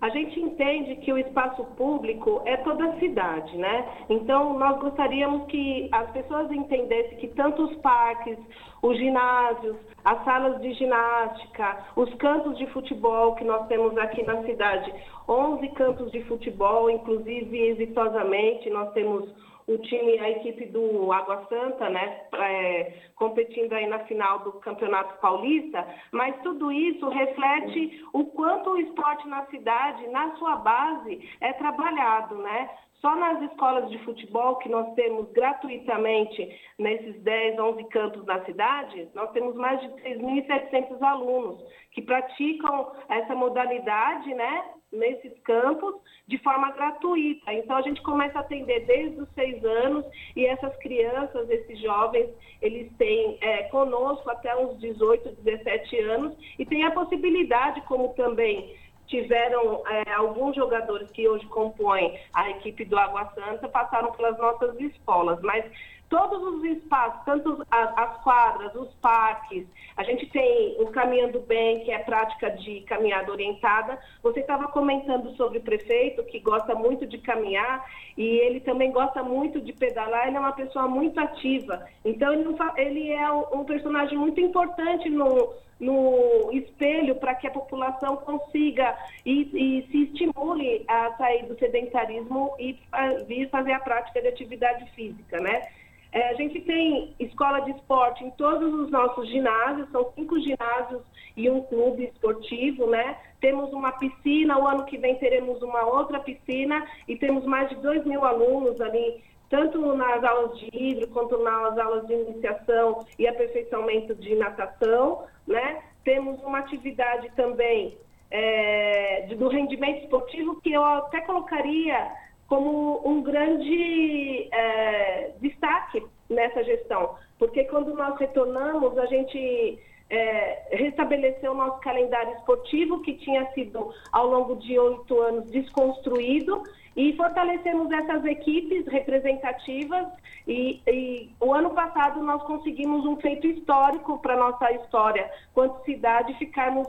A gente entende que o espaço público é toda a cidade, né? Então, nós gostaríamos que as pessoas entendessem que tanto os parques, os ginásios, as salas de ginástica, os campos de futebol que nós temos aqui na cidade, 11 campos de futebol, inclusive exitosamente, nós temos o time, a equipe do Água Santa, né, é, competindo aí na final do Campeonato Paulista, mas tudo isso reflete o quanto o esporte na cidade, na sua base, é trabalhado, né? Só nas escolas de futebol que nós temos gratuitamente nesses 10, 11 campos na cidade, nós temos mais de 3.700 alunos que praticam essa modalidade, né, nesses campos de forma gratuita. Então a gente começa a atender desde os seis anos e essas crianças, esses jovens, eles têm é, conosco até uns 18, 17 anos e tem a possibilidade, como também tiveram é, alguns jogadores que hoje compõem a equipe do Água Santa, passaram pelas nossas escolas, mas todos os espaços, tanto as, as, quadras, os parques, a gente tem o Caminhando Bem, que é prática de caminhada orientada. Você estava comentando sobre o prefeito, que gosta muito de caminhar, e ele também gosta muito de pedalar, ele é uma pessoa muito ativa. Então, ele, ele é um personagem muito importante no, no espelho para que a população consiga e, e, se estimule a sair do sedentarismo e a, vir fazer a prática de atividade física, né? É, a gente tem escola de esporte em todos os nossos ginásios, são cinco ginásios e um clube esportivo, né? Temos uma piscina, o ano que vem teremos uma outra piscina e temos mais de dois mil alunos ali, tanto nas aulas de hidro quanto nas aulas de iniciação e aperfeiçoamento de natação, né? Temos uma atividade também é, do rendimento esportivo que eu até colocaria como um grande é, destaque nessa gestão, porque quando nós retornamos, a gente é, restabelecer o nosso calendário esportivo, que tinha sido, ao longo de oito anos, desconstruído, e fortalecemos essas equipes representativas. E, e o ano passado nós conseguimos um feito histórico para a nossa história, quanto cidade, ficarmos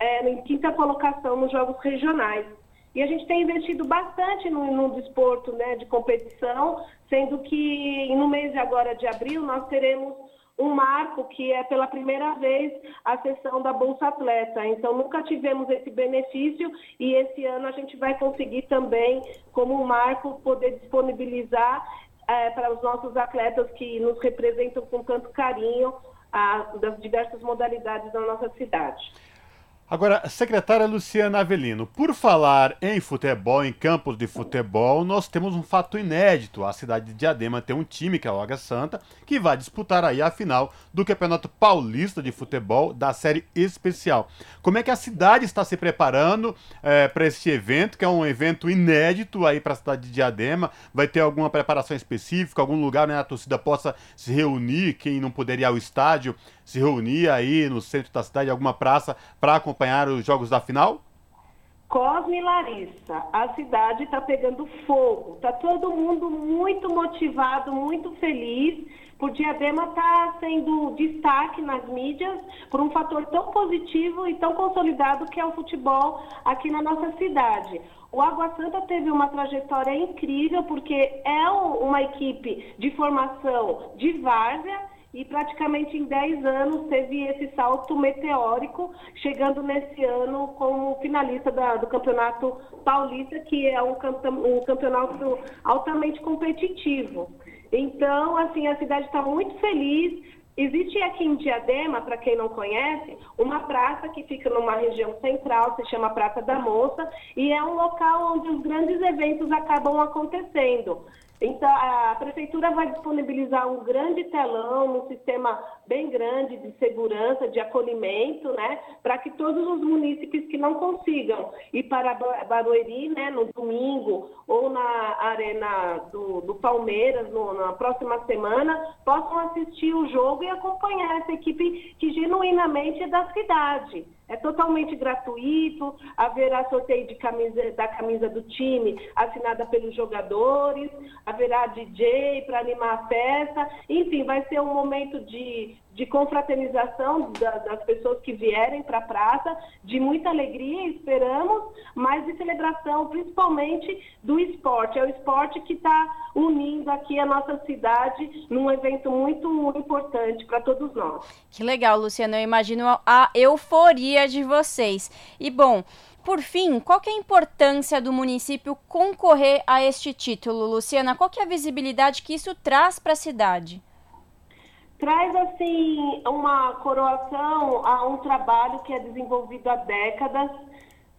é, em quinta colocação nos Jogos Regionais. E a gente tem investido bastante no, no desporto né, de competição, sendo que no mês de agora de abril nós teremos um marco que é pela primeira vez a sessão da Bolsa Atleta. Então, nunca tivemos esse benefício e esse ano a gente vai conseguir também, como um marco, poder disponibilizar é, para os nossos atletas que nos representam com tanto carinho a, das diversas modalidades da nossa cidade. Agora, secretária Luciana Avelino, por falar em futebol, em campos de futebol, nós temos um fato inédito. A cidade de Diadema tem um time, que é o Águia Santa, que vai disputar aí a final do Campeonato Paulista de Futebol da série especial. Como é que a cidade está se preparando é, para este evento, que é um evento inédito aí para a cidade de Diadema? Vai ter alguma preparação específica, algum lugar onde a torcida possa se reunir, quem não puder ir ao estádio, se reunir aí no centro da cidade, alguma praça, para acompanhar os jogos da final? Cosme e Larissa, a cidade está pegando fogo. Está todo mundo muito motivado, muito feliz por Diadema estar tá sendo destaque nas mídias por um fator tão positivo e tão consolidado que é o futebol aqui na nossa cidade. O Água Santa teve uma trajetória incrível porque é uma equipe de formação de várzea e praticamente em 10 anos teve esse salto meteórico, chegando nesse ano como finalista da, do Campeonato Paulista, que é um, um campeonato altamente competitivo. Então, assim, a cidade está muito feliz. Existe aqui em Diadema, para quem não conhece, uma praça que fica numa região central, se chama Praça da Moça, e é um local onde os grandes eventos acabam acontecendo. Então, a prefeitura vai disponibilizar um grande telão, um sistema bem grande de segurança, de acolhimento, né, para que todos os munícipes que não consigam ir para Barueri, né, no domingo ou na arena do, do Palmeiras no, na próxima semana, possam assistir o jogo e acompanhar essa equipe que genuinamente é da cidade. É totalmente gratuito, haverá sorteio de camisa, da camisa do time assinada pelos jogadores, haverá DJ para animar a festa, enfim, vai ser um momento de de confraternização da, das pessoas que vierem para a praça, de muita alegria, esperamos, mas de celebração, principalmente do esporte. É o esporte que está unindo aqui a nossa cidade num evento muito importante para todos nós. Que legal, Luciana. Eu imagino a euforia de vocês. E bom. Por fim, qual é a importância do município concorrer a este título, Luciana? Qual é a visibilidade que isso traz para a cidade? Traz assim uma coroação a um trabalho que é desenvolvido há décadas,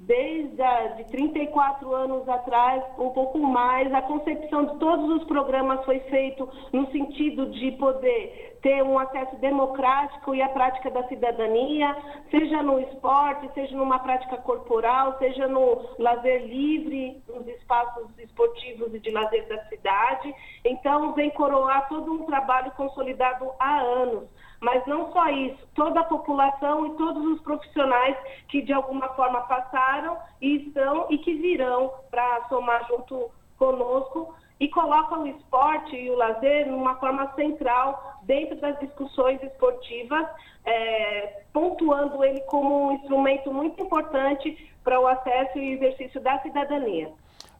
desde de 34 anos atrás, um pouco mais, a concepção de todos os programas foi feito no sentido de poder ter um acesso democrático e a prática da cidadania, seja no esporte, seja numa prática corporal, seja no lazer livre, nos espaços esportivos e de lazer da cidade. Então, vem coroar todo um trabalho consolidado há anos. Mas não só isso, toda a população e todos os profissionais que de alguma forma passaram e estão e que virão para somar junto conosco e coloca o esporte e o lazer numa forma central dentro das discussões esportivas, é, pontuando ele como um instrumento muito importante para o acesso e exercício da cidadania.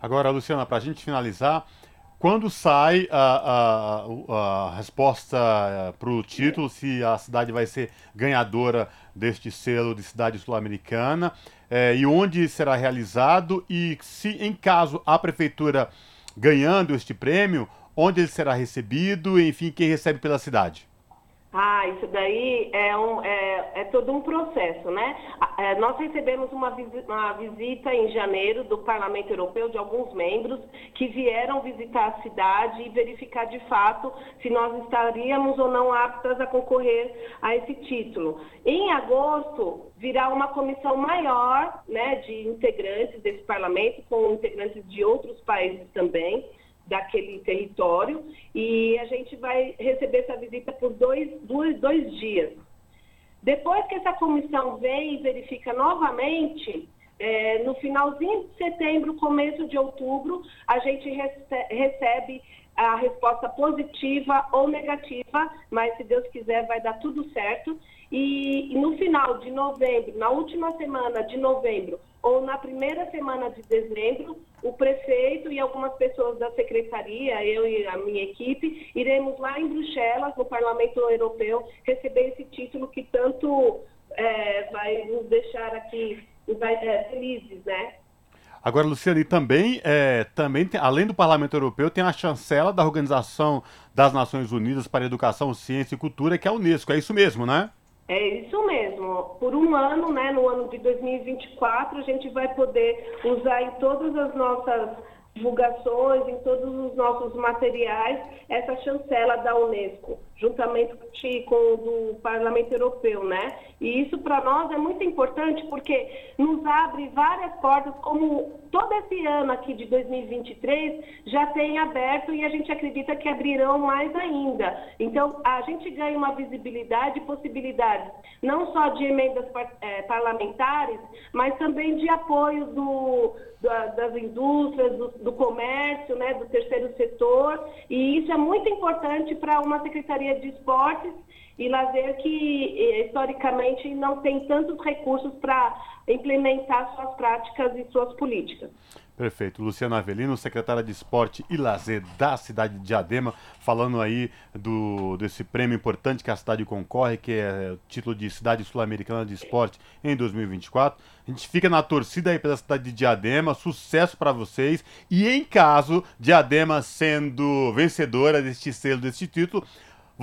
Agora, Luciana, para a gente finalizar, quando sai a, a, a resposta é, para o título, se a cidade vai ser ganhadora deste selo de cidade sul-americana, é, e onde será realizado, e se em caso a prefeitura ganhando este prêmio, onde ele será recebido, enfim, quem recebe pela cidade? Ah, isso daí é, um, é, é todo um processo, né? É, nós recebemos uma, visi uma visita em janeiro do Parlamento Europeu de alguns membros que vieram visitar a cidade e verificar de fato se nós estaríamos ou não aptas a concorrer a esse título. Em agosto, virá uma comissão maior né, de integrantes desse parlamento, com integrantes de outros países também daquele território e a gente vai receber essa visita por dois, dois, dois dias. Depois que essa comissão vem e verifica novamente, é, no finalzinho de setembro, começo de outubro, a gente recebe a resposta positiva ou negativa, mas se Deus quiser vai dar tudo certo. E, e no final de novembro, na última semana de novembro ou na primeira semana de dezembro, o prefeito e algumas pessoas da secretaria, eu e a minha equipe, iremos lá em Bruxelas, no Parlamento Europeu, receber esse título que tanto é, vai nos deixar aqui vai, é, felizes, né? Agora, Luciane, também, é, também tem, além do Parlamento Europeu, tem a chancela da Organização das Nações Unidas para Educação, Ciência e Cultura, que é a Unesco. É isso mesmo, né? É isso mesmo. Por um ano, né, no ano de 2024, a gente vai poder usar em todas as nossas divulgações, em todos os nossos materiais, essa chancela da Unesco, juntamente com o do Parlamento Europeu, né? E isso para nós é muito importante porque nos abre várias portas, como todo esse ano aqui de 2023 já tem aberto e a gente acredita que abrirão mais ainda. Então, a gente ganha uma visibilidade e possibilidades, não só de emendas é, parlamentares, mas também de apoio do, das indústrias, do, do comércio, né, do terceiro setor. E isso é muito importante para uma Secretaria de Esportes e lazer que historicamente não tem tantos recursos para implementar suas práticas e suas políticas. Perfeito. Luciana Avelino, secretária de Esporte e Lazer da cidade de Diadema, falando aí do, desse prêmio importante que a cidade concorre, que é o título de Cidade Sul-Americana de Esporte em 2024. A gente fica na torcida aí pela cidade de Diadema, sucesso para vocês. E em caso Diadema sendo vencedora deste selo, deste título,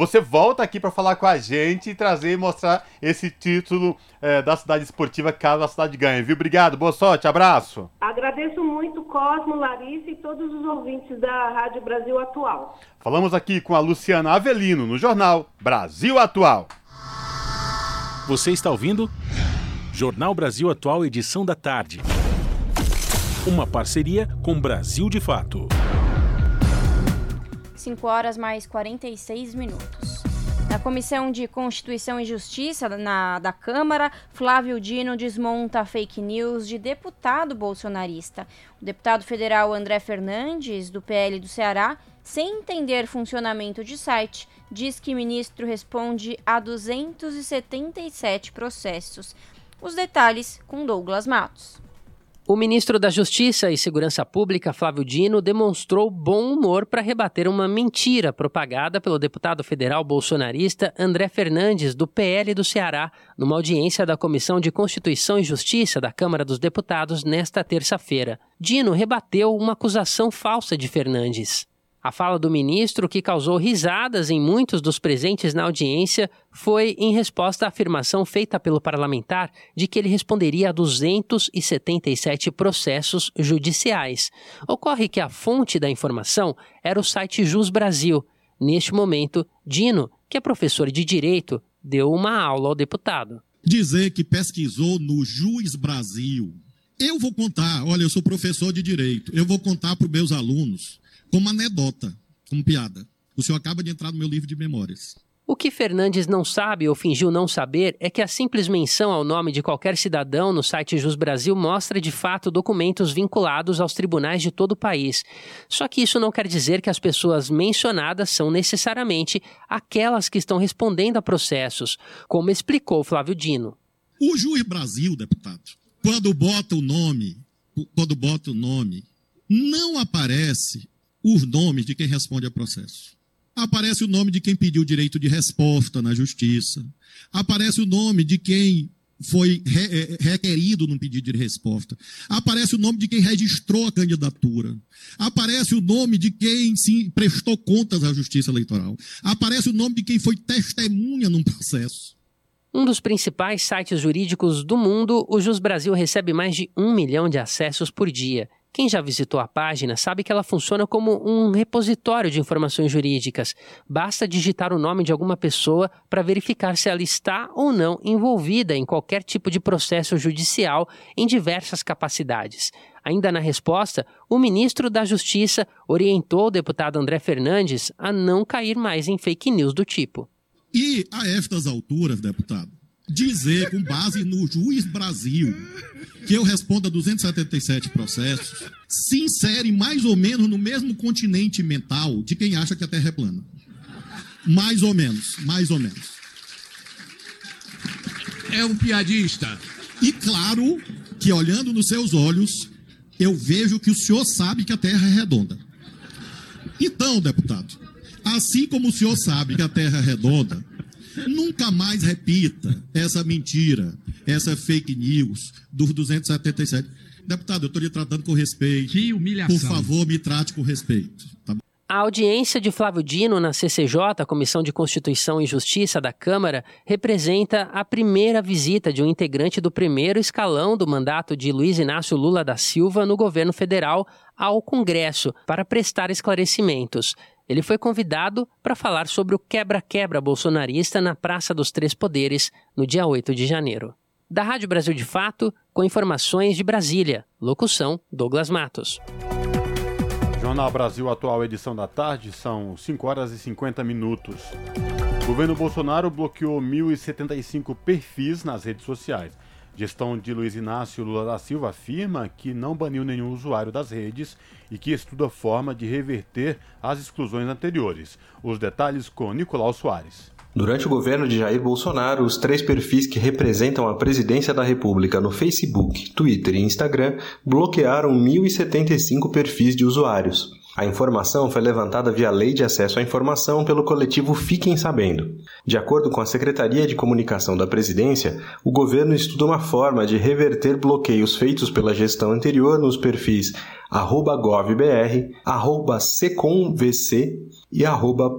você volta aqui para falar com a gente e trazer e mostrar esse título é, da cidade esportiva caso a cidade ganhe, viu? Obrigado, boa sorte, abraço. Agradeço muito, Cosmo, Larissa e todos os ouvintes da Rádio Brasil Atual. Falamos aqui com a Luciana Avelino no jornal Brasil Atual. Você está ouvindo? Jornal Brasil Atual, edição da tarde. Uma parceria com Brasil de Fato. 5 horas mais 46 minutos. Na Comissão de Constituição e Justiça na, da Câmara, Flávio Dino desmonta fake news de deputado bolsonarista. O deputado federal André Fernandes, do PL do Ceará, sem entender funcionamento de site, diz que ministro responde a 277 processos. Os detalhes com Douglas Matos. O ministro da Justiça e Segurança Pública, Flávio Dino, demonstrou bom humor para rebater uma mentira propagada pelo deputado federal bolsonarista André Fernandes, do PL do Ceará, numa audiência da Comissão de Constituição e Justiça da Câmara dos Deputados nesta terça-feira. Dino rebateu uma acusação falsa de Fernandes. A fala do ministro, que causou risadas em muitos dos presentes na audiência, foi em resposta à afirmação feita pelo parlamentar de que ele responderia a 277 processos judiciais. Ocorre que a fonte da informação era o site Jus Brasil. Neste momento, Dino, que é professor de direito, deu uma aula ao deputado. Dizer que pesquisou no Jus Brasil. Eu vou contar, olha, eu sou professor de direito, eu vou contar para os meus alunos como anedota, como piada. O senhor acaba de entrar no meu livro de memórias. O que Fernandes não sabe ou fingiu não saber é que a simples menção ao nome de qualquer cidadão no site Jus Brasil mostra de fato documentos vinculados aos tribunais de todo o país. Só que isso não quer dizer que as pessoas mencionadas são necessariamente aquelas que estão respondendo a processos, como explicou Flávio Dino. O Jus Brasil, deputado, quando bota o nome, quando bota o nome, não aparece os nomes de quem responde a processo. Aparece o nome de quem pediu direito de resposta na justiça. Aparece o nome de quem foi re requerido num pedido de resposta. Aparece o nome de quem registrou a candidatura. Aparece o nome de quem se prestou contas à Justiça Eleitoral. Aparece o nome de quem foi testemunha num processo. Um dos principais sites jurídicos do mundo, o Jus Brasil recebe mais de um milhão de acessos por dia. Quem já visitou a página sabe que ela funciona como um repositório de informações jurídicas. Basta digitar o nome de alguma pessoa para verificar se ela está ou não envolvida em qualquer tipo de processo judicial em diversas capacidades. Ainda na resposta, o ministro da Justiça orientou o deputado André Fernandes a não cair mais em fake news do tipo. E a estas alturas, deputado, dizer, com base no juiz Brasil, que eu responda 277 processos, se insere mais ou menos no mesmo continente mental de quem acha que a Terra é plana. Mais ou menos, mais ou menos. É um piadista. E claro que olhando nos seus olhos, eu vejo que o senhor sabe que a Terra é redonda. Então, deputado, assim como o senhor sabe que a Terra é redonda, nunca mais repita essa mentira, essa fake news dos 277. Deputado, eu estou lhe tratando com respeito. Que humilhação. Por favor, me trate com respeito. Tá a audiência de Flávio Dino na CCJ, Comissão de Constituição e Justiça da Câmara, representa a primeira visita de um integrante do primeiro escalão do mandato de Luiz Inácio Lula da Silva no governo federal ao Congresso para prestar esclarecimentos. Ele foi convidado para falar sobre o quebra-quebra bolsonarista na Praça dos Três Poderes, no dia 8 de janeiro. Da Rádio Brasil de Fato, com informações de Brasília. Locução: Douglas Matos. Jornal Brasil Atual, edição da tarde, são 5 horas e 50 minutos. O governo Bolsonaro bloqueou 1.075 perfis nas redes sociais. Gestão de Luiz Inácio Lula da Silva afirma que não baniu nenhum usuário das redes e que estuda forma de reverter as exclusões anteriores. Os detalhes com Nicolau Soares. Durante o governo de Jair Bolsonaro, os três perfis que representam a presidência da República no Facebook, Twitter e Instagram bloquearam 1.075 perfis de usuários. A informação foi levantada via Lei de Acesso à Informação pelo coletivo Fiquem Sabendo. De acordo com a Secretaria de Comunicação da Presidência, o governo estuda uma forma de reverter bloqueios feitos pela gestão anterior nos perfis govbr, secomvc e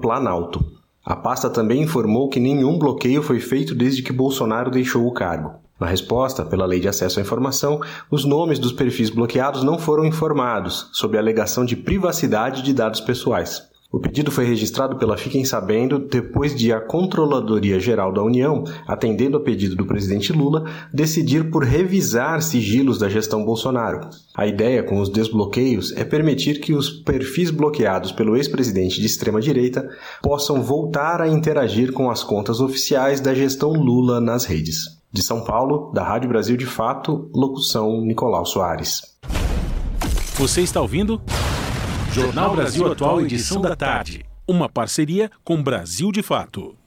planalto. A pasta também informou que nenhum bloqueio foi feito desde que Bolsonaro deixou o cargo. Na resposta, pela Lei de Acesso à Informação, os nomes dos perfis bloqueados não foram informados, sob a alegação de privacidade de dados pessoais. O pedido foi registrado pela Fiquem Sabendo depois de a Controladoria Geral da União, atendendo a pedido do presidente Lula, decidir por revisar sigilos da gestão Bolsonaro. A ideia com os desbloqueios é permitir que os perfis bloqueados pelo ex-presidente de extrema-direita possam voltar a interagir com as contas oficiais da gestão Lula nas redes. De São Paulo, da Rádio Brasil de Fato, locução Nicolau Soares. Você está ouvindo? Jornal Brasil Atual, edição da tarde. Uma parceria com Brasil de Fato.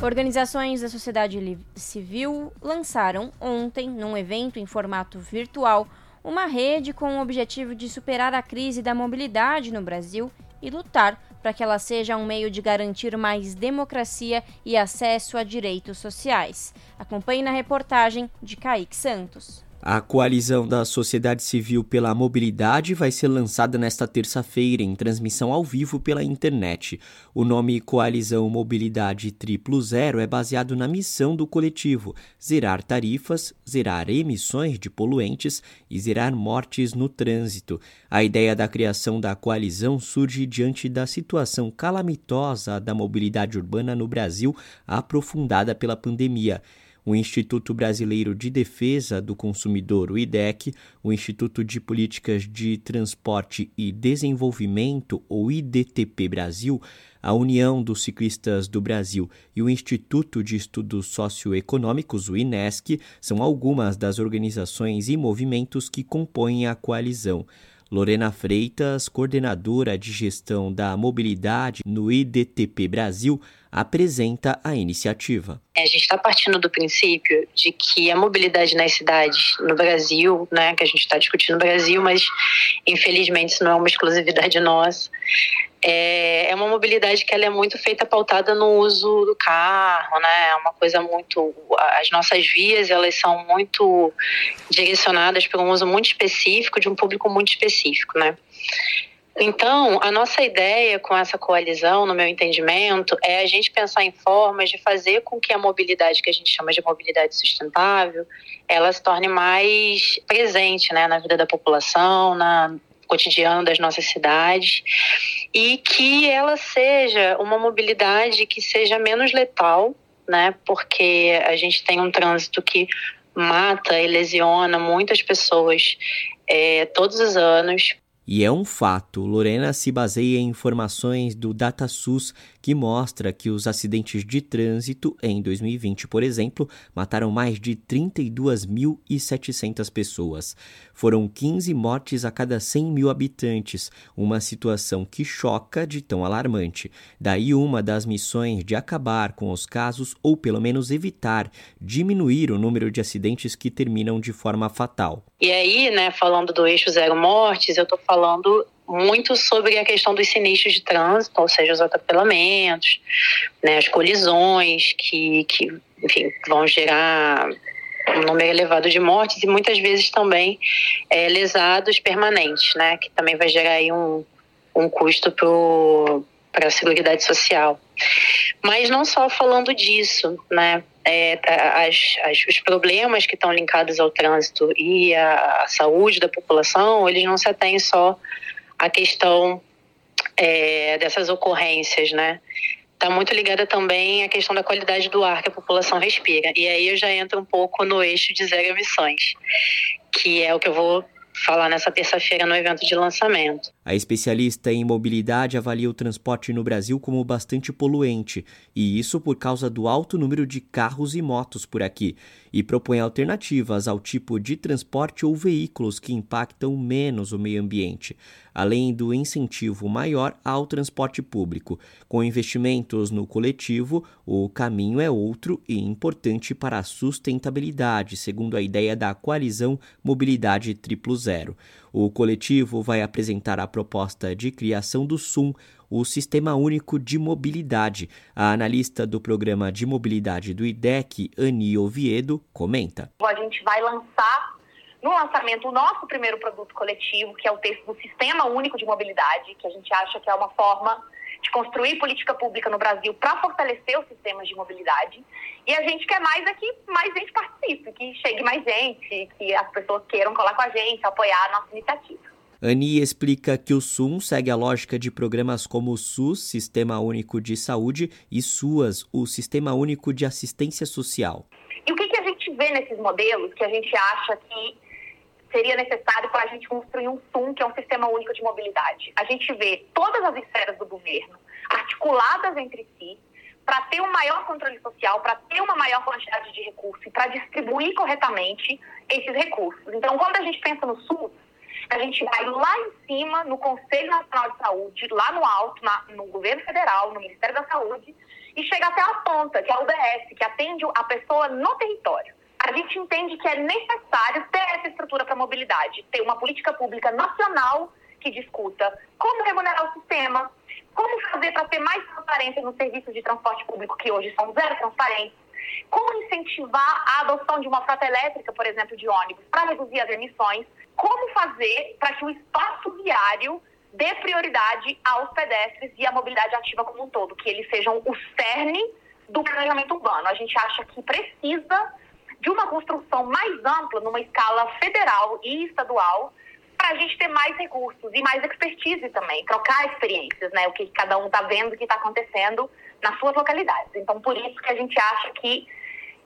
Organizações da sociedade civil lançaram ontem, num evento em formato virtual, uma rede com o objetivo de superar a crise da mobilidade no Brasil e lutar para que ela seja um meio de garantir mais democracia e acesso a direitos sociais. Acompanhe na reportagem de Kaique Santos. A coalizão da sociedade civil pela mobilidade vai ser lançada nesta terça-feira em transmissão ao vivo pela internet. O nome Coalizão Mobilidade Triplo Zero é baseado na missão do coletivo: zerar tarifas, zerar emissões de poluentes e zerar mortes no trânsito. A ideia da criação da coalizão surge diante da situação calamitosa da mobilidade urbana no Brasil, aprofundada pela pandemia o Instituto Brasileiro de Defesa do Consumidor, o IDEC, o Instituto de Políticas de Transporte e Desenvolvimento, o IDTP Brasil, a União dos Ciclistas do Brasil e o Instituto de Estudos Socioeconômicos, o INESC, são algumas das organizações e movimentos que compõem a coalizão. Lorena Freitas, coordenadora de gestão da mobilidade no IDTP Brasil, apresenta a iniciativa. A gente está partindo do princípio de que a mobilidade nas cidades no Brasil, né, que a gente está discutindo no Brasil, mas infelizmente isso não é uma exclusividade nossa, é, é uma mobilidade que ela é muito feita pautada no uso do carro, né? É uma coisa muito. As nossas vias elas são muito direcionadas para um uso muito específico de um público muito específico, né? Então, a nossa ideia com essa coalizão, no meu entendimento, é a gente pensar em formas de fazer com que a mobilidade que a gente chama de mobilidade sustentável, ela se torne mais presente, né, na vida da população, na cotidiano das nossas cidades e que ela seja uma mobilidade que seja menos letal, né? Porque a gente tem um trânsito que mata e lesiona muitas pessoas é, todos os anos. E é um fato, Lorena se baseia em informações do DataSUS que mostra que os acidentes de trânsito em 2020, por exemplo, mataram mais de 32.700 pessoas. Foram 15 mortes a cada 100 mil habitantes, uma situação que choca de tão alarmante. Daí uma das missões de acabar com os casos ou pelo menos evitar, diminuir o número de acidentes que terminam de forma fatal. E aí, né, falando do eixo zero mortes, eu estou falando muito sobre a questão dos sinistros de trânsito, ou seja, os atropelamentos, né, as colisões que, que enfim, vão gerar um número elevado de mortes e muitas vezes também é, lesados permanentes, né, que também vai gerar aí um, um custo para a Seguridade Social. Mas não só falando disso, né, é, as, as, os problemas que estão linkados ao trânsito e à, à saúde da população, eles não se atêm só a questão é, dessas ocorrências, né? Está muito ligada também à questão da qualidade do ar que a população respira. E aí eu já entro um pouco no eixo de zero emissões, que é o que eu vou falar nessa terça-feira no evento de lançamento. A especialista em mobilidade avalia o transporte no Brasil como bastante poluente, e isso por causa do alto número de carros e motos por aqui, e propõe alternativas ao tipo de transporte ou veículos que impactam menos o meio ambiente, além do incentivo maior ao transporte público. Com investimentos no coletivo, o caminho é outro e importante para a sustentabilidade, segundo a ideia da coalizão Mobilidade Triplo Zero. O coletivo vai apresentar a proposta de criação do SUM, o Sistema Único de Mobilidade. A analista do programa de mobilidade do IDEC, Ani Oviedo, comenta. A gente vai lançar no lançamento o nosso primeiro produto coletivo, que é o texto do Sistema Único de Mobilidade, que a gente acha que é uma forma de construir política pública no Brasil para fortalecer os sistemas de mobilidade. E a gente quer mais é que mais gente participe, que chegue mais gente, que as pessoas queiram colar com a gente, apoiar a nossa iniciativa. Ani explica que o SUM segue a lógica de programas como o SUS, Sistema Único de Saúde, e SUAS, o Sistema Único de Assistência Social. E o que, que a gente vê nesses modelos que a gente acha que seria necessário para a gente construir um SUM, que é um sistema único de mobilidade. A gente vê todas as esferas do governo articuladas entre si para ter um maior controle social, para ter uma maior quantidade de recursos e para distribuir corretamente esses recursos. Então, quando a gente pensa no SUS, a gente vai lá em cima, no Conselho Nacional de Saúde, lá no alto, na, no governo federal, no Ministério da Saúde, e chega até a ponta, que é o UBS, que atende a pessoa no território a gente entende que é necessário ter essa estrutura para mobilidade, ter uma política pública nacional que discuta como remunerar o sistema, como fazer para ter mais transparência nos serviços de transporte público que hoje são zero transparentes, como incentivar a adoção de uma frota elétrica, por exemplo, de ônibus, para reduzir as emissões, como fazer para que o espaço viário dê prioridade aos pedestres e à mobilidade ativa como um todo, que eles sejam o cerne do planejamento urbano. A gente acha que precisa de uma construção mais ampla, numa escala federal e estadual, para a gente ter mais recursos e mais expertise também, trocar experiências, né? O que cada um está vendo, o que está acontecendo nas suas localidades. Então, por isso que a gente acha que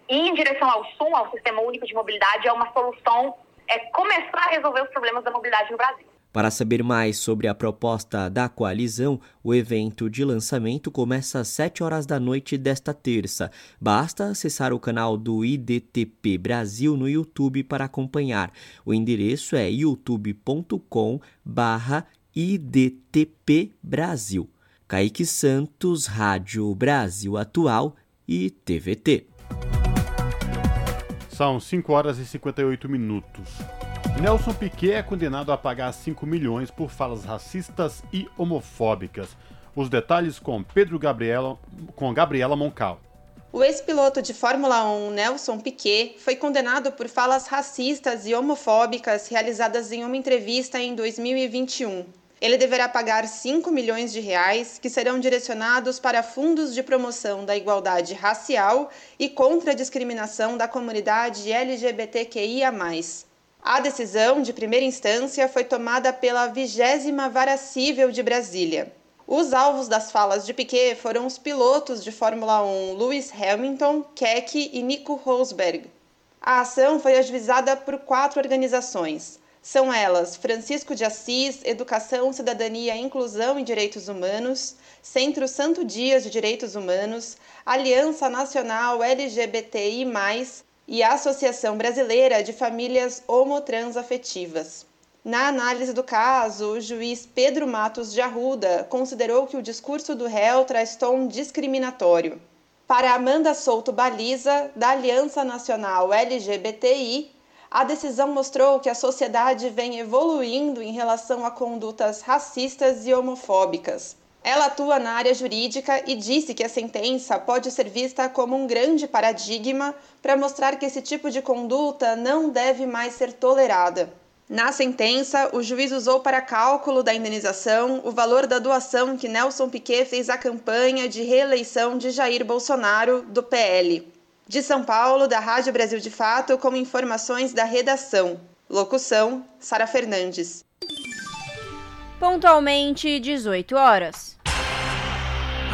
ir em direção ao SUM, ao Sistema Único de Mobilidade, é uma solução, é começar a resolver os problemas da mobilidade no Brasil. Para saber mais sobre a proposta da coalizão, o evento de lançamento começa às 7 horas da noite desta terça. Basta acessar o canal do IDTP Brasil no YouTube para acompanhar. O endereço é youtube.com/idtp Brasil. Kaique Santos, Rádio Brasil Atual e TVT. São 5 horas e 58 minutos. Nelson Piquet é condenado a pagar 5 milhões por falas racistas e homofóbicas. Os detalhes com Pedro Gabriela, com Gabriela Moncal. O ex-piloto de Fórmula 1, Nelson Piquet, foi condenado por falas racistas e homofóbicas realizadas em uma entrevista em 2021. Ele deverá pagar 5 milhões de reais, que serão direcionados para fundos de promoção da igualdade racial e contra a discriminação da comunidade LGBTQIA+. A decisão de primeira instância foi tomada pela vigésima Vara Cível de Brasília. Os alvos das falas de Piquet foram os pilotos de Fórmula 1 Lewis Hamilton, Keck e Nico Rosberg. A ação foi ajuizada por quatro organizações: São elas Francisco de Assis, Educação, Cidadania, Inclusão e Direitos Humanos, Centro Santo Dias de Direitos Humanos, Aliança Nacional LGBTI, e a Associação Brasileira de Famílias Homotransafetivas. Na análise do caso, o juiz Pedro Matos de Arruda considerou que o discurso do réu traz tom discriminatório. Para Amanda Souto Baliza, da Aliança Nacional LGBTI, a decisão mostrou que a sociedade vem evoluindo em relação a condutas racistas e homofóbicas. Ela atua na área jurídica e disse que a sentença pode ser vista como um grande paradigma para mostrar que esse tipo de conduta não deve mais ser tolerada. Na sentença, o juiz usou para cálculo da indenização o valor da doação que Nelson Piquet fez à campanha de reeleição de Jair Bolsonaro, do PL. De São Paulo, da Rádio Brasil de Fato, com informações da redação. Locução: Sara Fernandes. Pontualmente, 18 horas.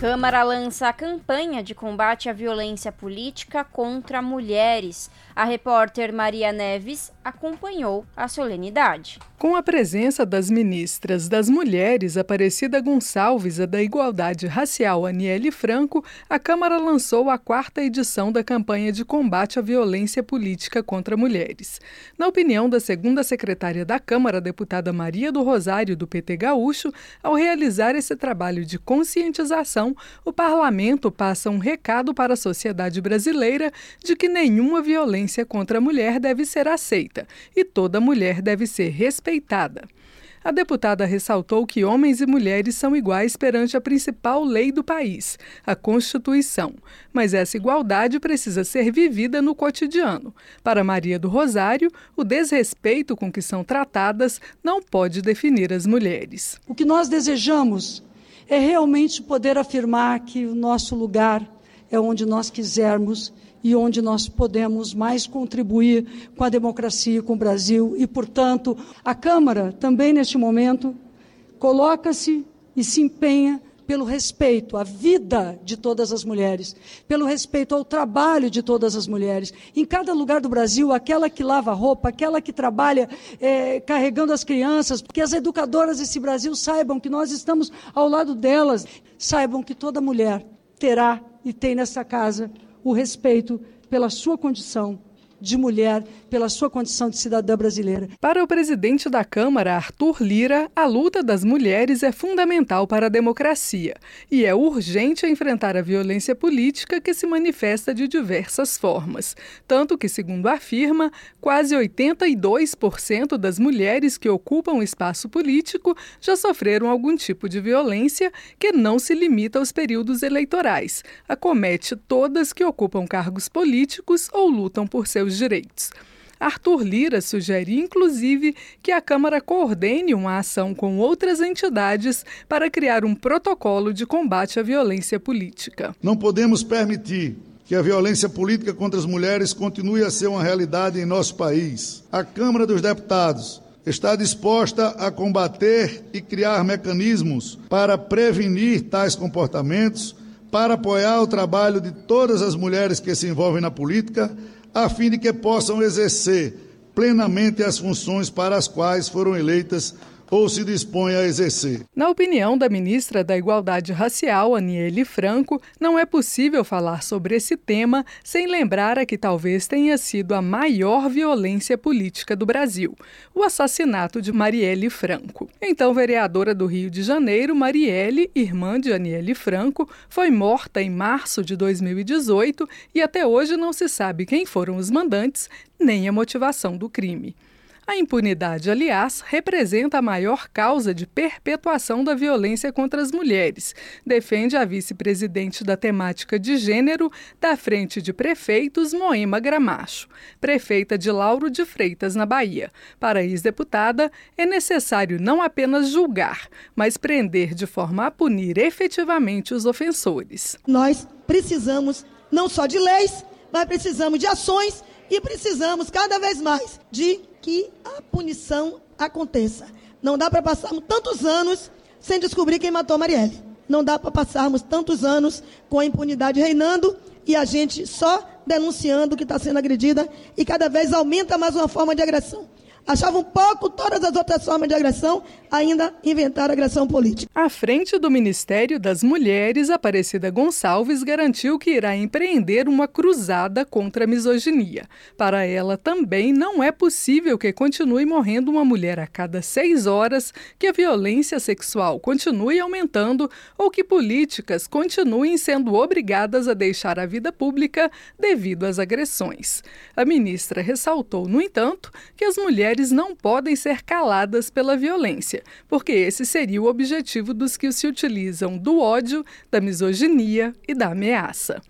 Câmara lança a campanha de combate à violência política contra mulheres. A repórter Maria Neves acompanhou a solenidade. Com a presença das ministras das Mulheres, Aparecida Gonçalves, e da Igualdade Racial, Aniele Franco, a Câmara lançou a quarta edição da campanha de combate à violência política contra mulheres. Na opinião da segunda secretária da Câmara, deputada Maria do Rosário, do PT Gaúcho, ao realizar esse trabalho de conscientização, o parlamento passa um recado para a sociedade brasileira de que nenhuma violência contra a mulher deve ser aceita e toda mulher deve ser respeitada. A deputada ressaltou que homens e mulheres são iguais perante a principal lei do país, a Constituição, mas essa igualdade precisa ser vivida no cotidiano. Para Maria do Rosário, o desrespeito com que são tratadas não pode definir as mulheres. O que nós desejamos é realmente poder afirmar que o nosso lugar é onde nós quisermos e onde nós podemos mais contribuir com a democracia, com o Brasil. E, portanto, a Câmara também neste momento coloca-se e se empenha pelo respeito à vida de todas as mulheres, pelo respeito ao trabalho de todas as mulheres. Em cada lugar do Brasil, aquela que lava roupa, aquela que trabalha é, carregando as crianças, que as educadoras desse Brasil saibam que nós estamos ao lado delas, saibam que toda mulher terá e tem nessa casa o respeito pela sua condição de mulher pela sua condição de cidadã brasileira. Para o presidente da Câmara, Arthur Lira, a luta das mulheres é fundamental para a democracia e é urgente enfrentar a violência política que se manifesta de diversas formas. Tanto que, segundo afirma, quase 82% das mulheres que ocupam o espaço político já sofreram algum tipo de violência que não se limita aos períodos eleitorais, acomete todas que ocupam cargos políticos ou lutam por seus seus direitos. Arthur Lira sugere, inclusive, que a Câmara coordene uma ação com outras entidades para criar um protocolo de combate à violência política. Não podemos permitir que a violência política contra as mulheres continue a ser uma realidade em nosso país. A Câmara dos Deputados está disposta a combater e criar mecanismos para prevenir tais comportamentos, para apoiar o trabalho de todas as mulheres que se envolvem na política a fim de que possam exercer plenamente as funções para as quais foram eleitas ou se dispõe a exercer. Na opinião da ministra da Igualdade Racial, Aniele Franco, não é possível falar sobre esse tema sem lembrar a que talvez tenha sido a maior violência política do Brasil, o assassinato de Marielle Franco. Então, vereadora do Rio de Janeiro, Marielle, irmã de Aniele Franco, foi morta em março de 2018 e até hoje não se sabe quem foram os mandantes nem a motivação do crime. A impunidade, aliás, representa a maior causa de perpetuação da violência contra as mulheres, defende a vice-presidente da temática de gênero da Frente de Prefeitos, Moema Gramacho, prefeita de Lauro de Freitas, na Bahia. Para a ex-deputada, é necessário não apenas julgar, mas prender de forma a punir efetivamente os ofensores. Nós precisamos não só de leis, mas precisamos de ações e precisamos cada vez mais de que a punição aconteça. Não dá para passarmos tantos anos sem descobrir quem matou Marielle. Não dá para passarmos tantos anos com a impunidade reinando e a gente só denunciando que está sendo agredida e cada vez aumenta mais uma forma de agressão achavam pouco todas as outras formas de agressão, ainda inventaram agressão política. À frente do Ministério das Mulheres, Aparecida Gonçalves garantiu que irá empreender uma cruzada contra a misoginia. Para ela, também não é possível que continue morrendo uma mulher a cada seis horas, que a violência sexual continue aumentando ou que políticas continuem sendo obrigadas a deixar a vida pública devido às agressões. A ministra ressaltou, no entanto, que as mulheres mulheres não podem ser caladas pela violência, porque esse seria o objetivo dos que se utilizam do ódio, da misoginia e da ameaça.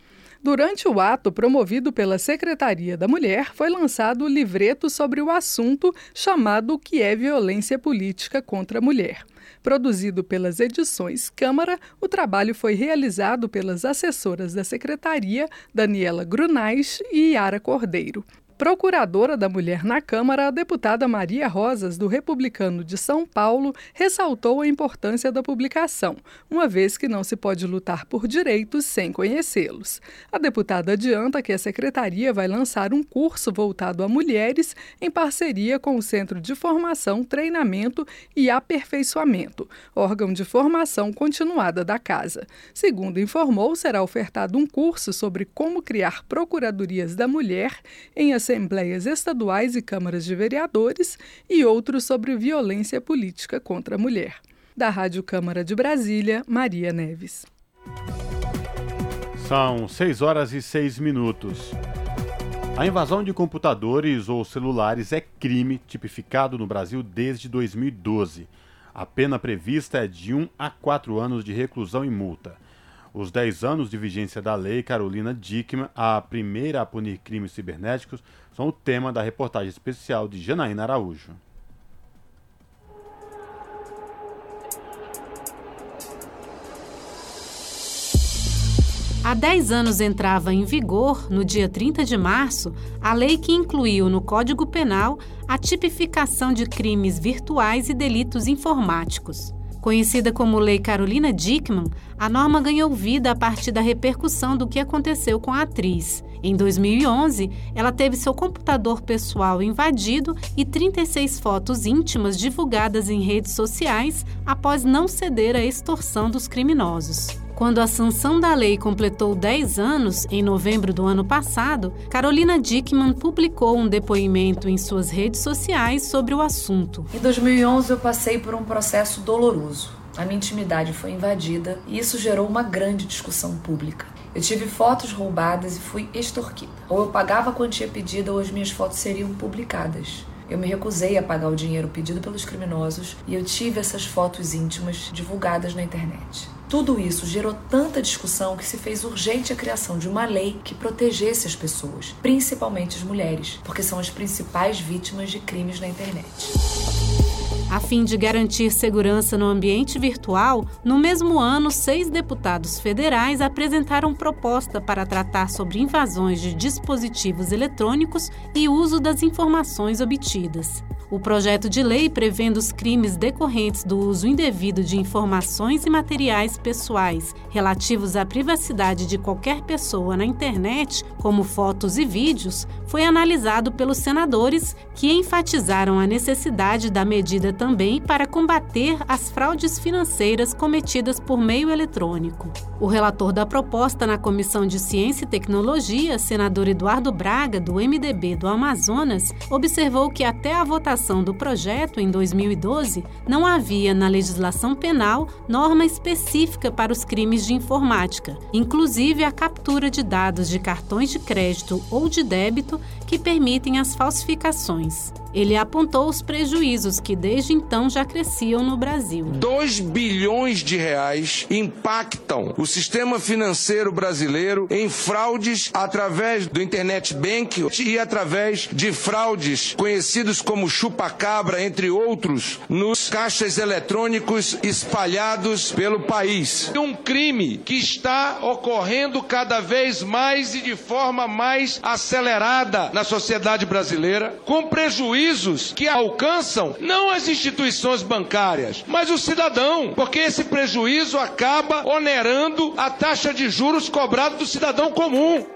Durante o ato promovido pela Secretaria da Mulher, foi lançado o livreto sobre o assunto chamado O que é violência política contra a mulher. Produzido pelas edições Câmara, o trabalho foi realizado pelas assessoras da Secretaria, Daniela Grunais e Yara Cordeiro. Procuradora da Mulher na Câmara, a deputada Maria Rosas, do Republicano de São Paulo, ressaltou a importância da publicação, uma vez que não se pode lutar por direitos sem conhecê-los. A deputada adianta que a secretaria vai lançar um curso voltado a mulheres em parceria com o Centro de Formação, Treinamento e Aperfeiçoamento, órgão de formação continuada da casa. Segundo informou, será ofertado um curso sobre como criar procuradorias da mulher em assembleias estaduais e câmaras de vereadores e outros sobre violência política contra a mulher. Da Rádio Câmara de Brasília, Maria Neves. São 6 horas e 6 minutos. A invasão de computadores ou celulares é crime tipificado no Brasil desde 2012. A pena prevista é de 1 a 4 anos de reclusão e multa. Os 10 anos de vigência da lei Carolina Dickman, a primeira a punir crimes cibernéticos, são o tema da reportagem especial de Janaína Araújo. Há 10 anos entrava em vigor, no dia 30 de março, a lei que incluiu no Código Penal a tipificação de crimes virtuais e delitos informáticos. Conhecida como Lei Carolina Dickman, a norma ganhou vida a partir da repercussão do que aconteceu com a atriz. Em 2011, ela teve seu computador pessoal invadido e 36 fotos íntimas divulgadas em redes sociais após não ceder à extorsão dos criminosos. Quando a sanção da lei completou 10 anos, em novembro do ano passado, Carolina Dickman publicou um depoimento em suas redes sociais sobre o assunto. Em 2011, eu passei por um processo doloroso. A minha intimidade foi invadida e isso gerou uma grande discussão pública. Eu tive fotos roubadas e fui extorquida. Ou eu pagava a quantia pedida ou as minhas fotos seriam publicadas. Eu me recusei a pagar o dinheiro pedido pelos criminosos e eu tive essas fotos íntimas divulgadas na internet. Tudo isso gerou tanta discussão que se fez urgente a criação de uma lei que protegesse as pessoas, principalmente as mulheres, porque são as principais vítimas de crimes na internet. A fim de garantir segurança no ambiente virtual, no mesmo ano, seis deputados federais apresentaram proposta para tratar sobre invasões de dispositivos eletrônicos e uso das informações obtidas. O projeto de lei prevendo os crimes decorrentes do uso indevido de informações e materiais pessoais relativos à privacidade de qualquer pessoa na internet, como fotos e vídeos, foi analisado pelos senadores que enfatizaram a necessidade da medida também para combater as fraudes financeiras cometidas por meio eletrônico. O relator da proposta na Comissão de Ciência e Tecnologia, senador Eduardo Braga, do MDB do Amazonas, observou que até a votação do projeto em 2012 não havia na legislação penal norma específica para os crimes de informática, inclusive a captura de dados de cartões de crédito ou de débito que permitem as falsificações. Ele apontou os prejuízos que desde então já cresciam no Brasil. 2 bilhões de reais impactam o sistema financeiro brasileiro em fraudes através do internet bank e através de fraudes conhecidos como chupa-cabra, entre outros, nos caixas eletrônicos espalhados pelo país. Um crime que está ocorrendo cada vez mais e de forma mais acelerada na sociedade brasileira, com prejuízos que alcançam não as instituições bancárias, mas o cidadão, porque esse prejuízo acaba onerando a taxa de juros cobrada do cidadão comum.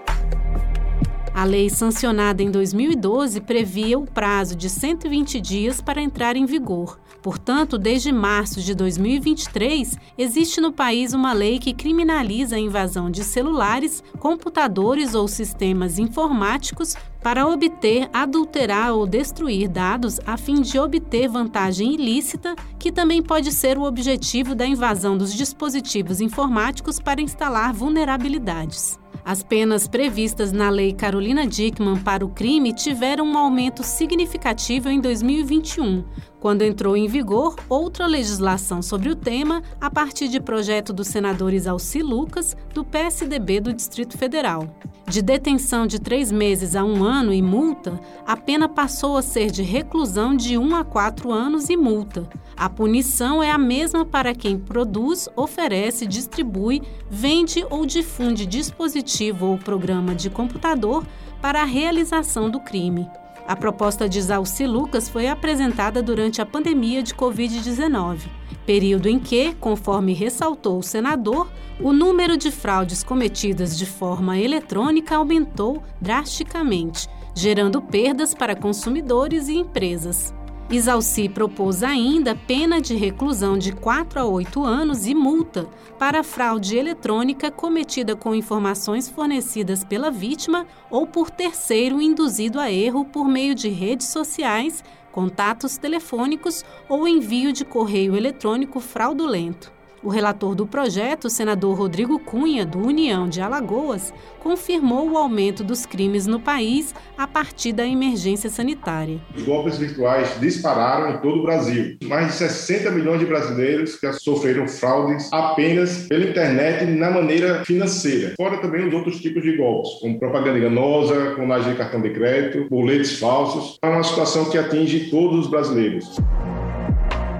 A lei sancionada em 2012 previa o prazo de 120 dias para entrar em vigor. Portanto, desde março de 2023, existe no país uma lei que criminaliza a invasão de celulares, computadores ou sistemas informáticos para obter, adulterar ou destruir dados a fim de obter vantagem ilícita, que também pode ser o objetivo da invasão dos dispositivos informáticos para instalar vulnerabilidades. As penas previstas na Lei Carolina Dickmann para o crime tiveram um aumento significativo em 2021, quando entrou em vigor outra legislação sobre o tema a partir de projeto do senador Isalci Lucas, do PSDB do Distrito Federal. De detenção de três meses a um ano e multa, a pena passou a ser de reclusão de um a quatro anos e multa. A punição é a mesma para quem produz, oferece, distribui, vende ou difunde dispositivo ou programa de computador para a realização do crime. A proposta de Zalci Lucas foi apresentada durante a pandemia de Covid-19, período em que, conforme ressaltou o senador, o número de fraudes cometidas de forma eletrônica aumentou drasticamente, gerando perdas para consumidores e empresas. Isalci propôs ainda pena de reclusão de 4 a 8 anos e multa para fraude eletrônica cometida com informações fornecidas pela vítima ou por terceiro induzido a erro por meio de redes sociais, contatos telefônicos ou envio de correio eletrônico fraudulento. O relator do projeto, senador Rodrigo Cunha, do União de Alagoas, confirmou o aumento dos crimes no país a partir da emergência sanitária. Os golpes virtuais dispararam em todo o Brasil. Mais de 60 milhões de brasileiros já sofreram fraudes apenas pela internet na maneira financeira. Fora também os outros tipos de golpes, como propaganda enganosa, clonagem de cartão de crédito, boletos falsos. É uma situação que atinge todos os brasileiros.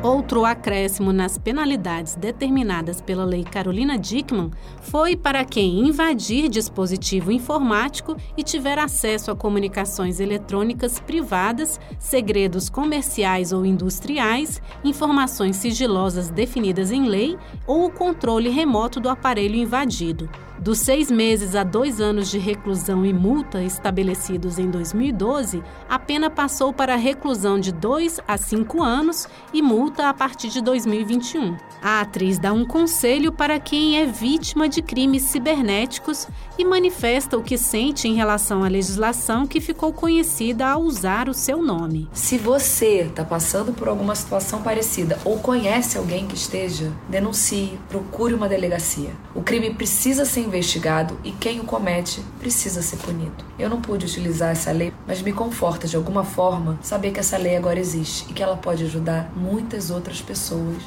Outro acréscimo nas penalidades determinadas pela Lei Carolina Dickmann foi para quem invadir dispositivo informático e tiver acesso a comunicações eletrônicas privadas, segredos comerciais ou industriais, informações sigilosas definidas em lei ou o controle remoto do aparelho invadido. Dos seis meses a dois anos de reclusão e multa estabelecidos em 2012, a pena passou para reclusão de dois a cinco anos e multa a partir de 2021. A atriz dá um conselho para quem é vítima de crimes cibernéticos e manifesta o que sente em relação à legislação que ficou conhecida ao usar o seu nome. Se você está passando por alguma situação parecida ou conhece alguém que esteja, denuncie, procure uma delegacia. O crime precisa ser investigado e quem o comete precisa ser punido. Eu não pude utilizar essa lei, mas me conforta de alguma forma saber que essa lei agora existe e que ela pode ajudar muitas outras pessoas.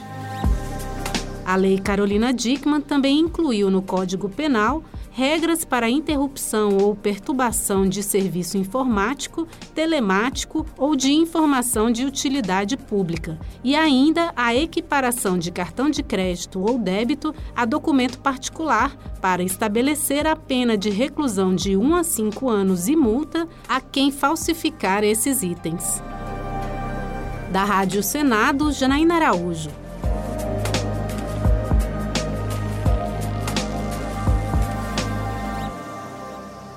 A Lei Carolina Dickmann também incluiu no Código Penal regras para interrupção ou perturbação de serviço informático, telemático ou de informação de utilidade pública, e ainda a equiparação de cartão de crédito ou débito a documento particular para estabelecer a pena de reclusão de 1 a 5 anos e multa a quem falsificar esses itens. Da Rádio Senado, Janaína Araújo.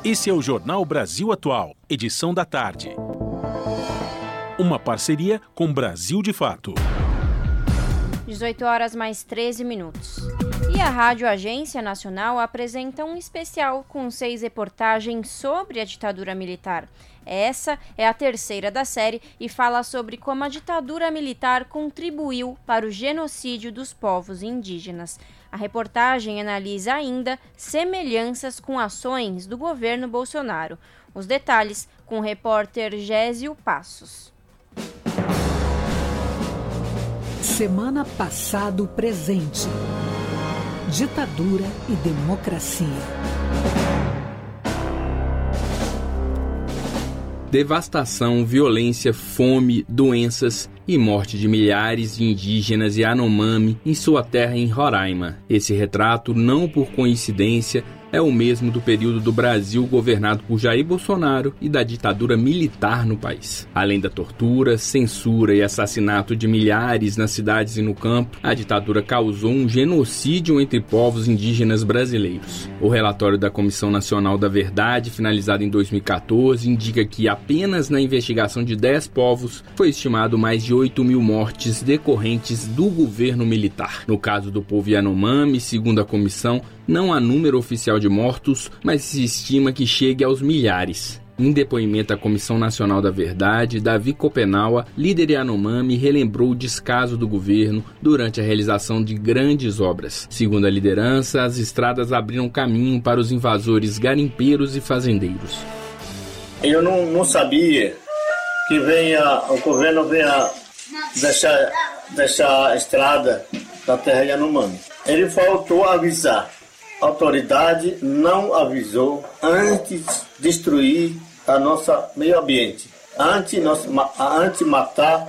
Esse é o Jornal Brasil Atual, edição da tarde. Uma parceria com Brasil de Fato. 18 horas mais 13 minutos. E a Rádio Agência Nacional apresenta um especial com seis reportagens sobre a ditadura militar. Essa é a terceira da série e fala sobre como a ditadura militar contribuiu para o genocídio dos povos indígenas. A reportagem analisa ainda semelhanças com ações do governo Bolsonaro. Os detalhes com o repórter Gésio Passos. Semana passado presente. Ditadura e democracia. Devastação, violência, fome, doenças e morte de milhares de indígenas e Anomami em sua terra em Roraima. Esse retrato, não por coincidência, é o mesmo do período do Brasil governado por Jair Bolsonaro e da ditadura militar no país. Além da tortura, censura e assassinato de milhares nas cidades e no campo, a ditadura causou um genocídio entre povos indígenas brasileiros. O relatório da Comissão Nacional da Verdade, finalizado em 2014, indica que apenas na investigação de 10 povos foi estimado mais de 8 mil mortes decorrentes do governo militar. No caso do povo Yanomami, segundo a comissão, não há número oficial de mortos, mas se estima que chegue aos milhares. Em depoimento à Comissão Nacional da Verdade, Davi Copenaua, líder Yanomami, relembrou o descaso do governo durante a realização de grandes obras. Segundo a liderança, as estradas abriram caminho para os invasores garimpeiros e fazendeiros. Eu não, não sabia que venha, o governo venha deixar, deixar a estrada da terra Yanomami. Ele faltou avisar autoridade não avisou antes de destruir a nossa meio ambiente, antes, nós, antes matar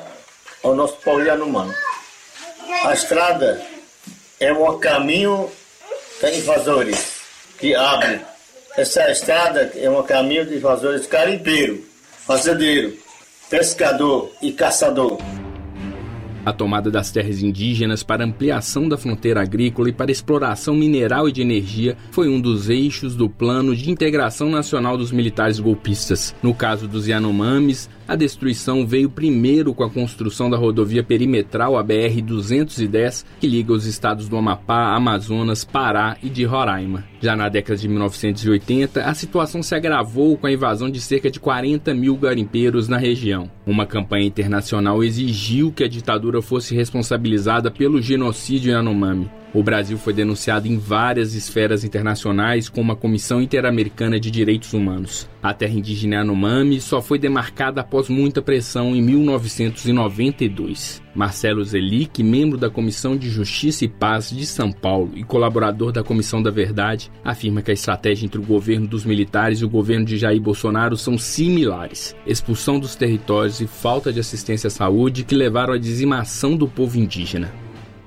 o nosso povo humano. A estrada é um caminho de invasores que abre. Essa estrada é um caminho de invasores carimpeiro, fazendeiro, pescador e caçador. A tomada das terras indígenas para ampliação da fronteira agrícola e para exploração mineral e de energia foi um dos eixos do plano de integração nacional dos militares golpistas. No caso dos Yanomamis, a destruição veio primeiro com a construção da rodovia perimetral, a BR-210, que liga os estados do Amapá, Amazonas, Pará e de Roraima. Já na década de 1980, a situação se agravou com a invasão de cerca de 40 mil garimpeiros na região. Uma campanha internacional exigiu que a ditadura fosse responsabilizada pelo genocídio Yanomami. O Brasil foi denunciado em várias esferas internacionais como a Comissão Interamericana de Direitos Humanos. A terra indígena Yanomami só foi demarcada após muita pressão em 1992. Marcelo Zelic, membro da Comissão de Justiça e Paz de São Paulo e colaborador da Comissão da Verdade, afirma que a estratégia entre o governo dos militares e o governo de Jair Bolsonaro são similares: expulsão dos territórios e falta de assistência à saúde que levaram à dizimação do povo indígena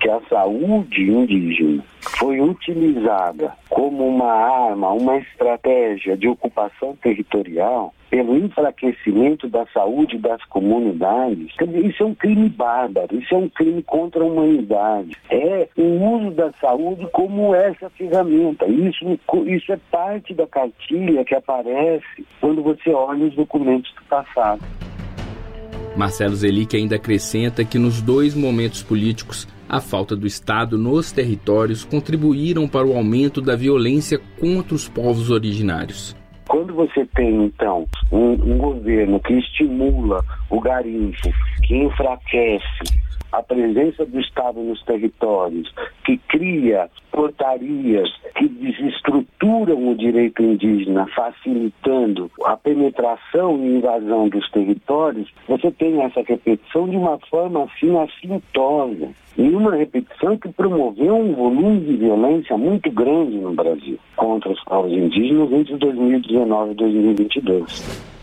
que a saúde indígena foi utilizada como uma arma, uma estratégia de ocupação territorial pelo enfraquecimento da saúde das comunidades, isso é um crime bárbaro, isso é um crime contra a humanidade. É o uso da saúde como essa ferramenta. Isso, isso é parte da cartilha que aparece quando você olha os documentos do passado. Marcelo Zelic ainda acrescenta que nos dois momentos políticos a falta do Estado nos territórios contribuíram para o aumento da violência contra os povos originários. Quando você tem, então, um, um governo que estimula o garimpo, que enfraquece a presença do Estado nos territórios, que cria portarias que desestruturam o direito indígena, facilitando a penetração e invasão dos territórios, você tem essa repetição de uma forma assim assintosa. E uma repetição que promoveu um volume de violência muito grande no Brasil contra os povos indígenas entre 2019 e 2022.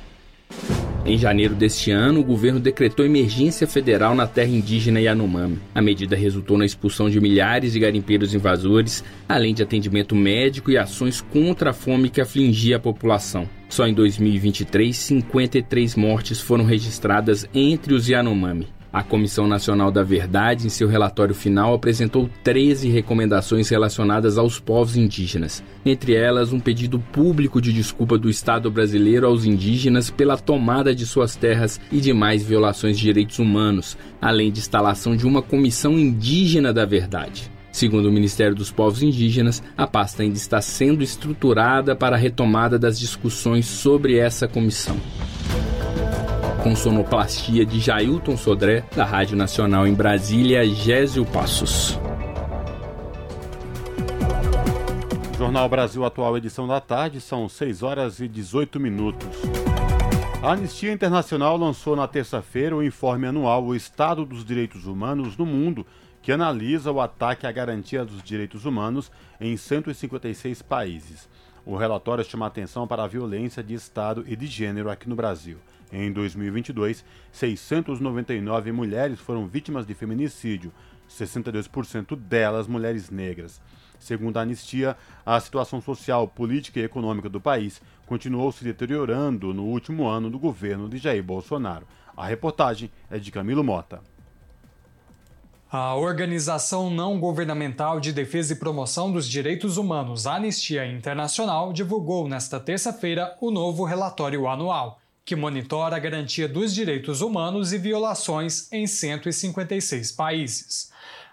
Em janeiro deste ano, o governo decretou emergência federal na terra indígena Yanomami. A medida resultou na expulsão de milhares de garimpeiros invasores, além de atendimento médico e ações contra a fome que afligia a população. Só em 2023, 53 mortes foram registradas entre os Yanomami. A Comissão Nacional da Verdade, em seu relatório final, apresentou 13 recomendações relacionadas aos povos indígenas, entre elas um pedido público de desculpa do Estado brasileiro aos indígenas pela tomada de suas terras e demais violações de direitos humanos, além de instalação de uma Comissão Indígena da Verdade. Segundo o Ministério dos Povos Indígenas, a pasta ainda está sendo estruturada para a retomada das discussões sobre essa comissão com sonoplastia de Jailton Sodré, da Rádio Nacional em Brasília, Gésio Passos. Jornal Brasil Atual, edição da tarde, são 6 horas e 18 minutos. A Anistia Internacional lançou na terça-feira o informe anual O Estado dos Direitos Humanos no Mundo, que analisa o ataque à garantia dos direitos humanos em 156 países. O relatório chama atenção para a violência de Estado e de gênero aqui no Brasil. Em 2022, 699 mulheres foram vítimas de feminicídio, 62% delas mulheres negras. Segundo a anistia, a situação social, política e econômica do país continuou se deteriorando no último ano do governo de Jair Bolsonaro. A reportagem é de Camilo Mota. A Organização Não Governamental de Defesa e Promoção dos Direitos Humanos, Anistia Internacional, divulgou nesta terça-feira o novo relatório anual que monitora a garantia dos direitos humanos e violações em 156 países.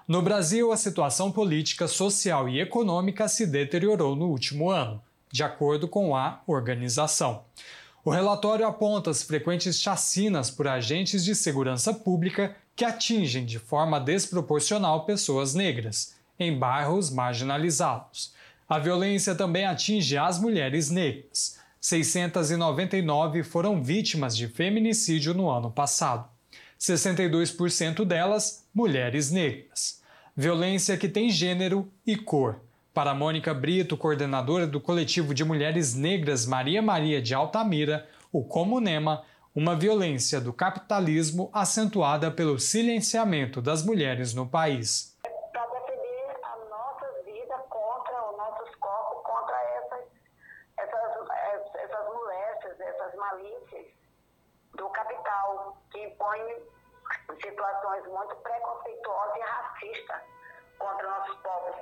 No Brasil, a situação política, social e econômica se deteriorou no último ano, de acordo com a organização. O relatório aponta as frequentes chacinas por agentes de segurança pública que atingem de forma desproporcional pessoas negras, em bairros marginalizados. A violência também atinge as mulheres negras. 699 foram vítimas de feminicídio no ano passado. 62% delas mulheres negras. Violência que tem gênero e cor. Para Mônica Brito, coordenadora do coletivo de mulheres negras Maria Maria de Altamira, o Comunema, uma violência do capitalismo acentuada pelo silenciamento das mulheres no país. situações muito preconceituosas e racistas contra nossos povos.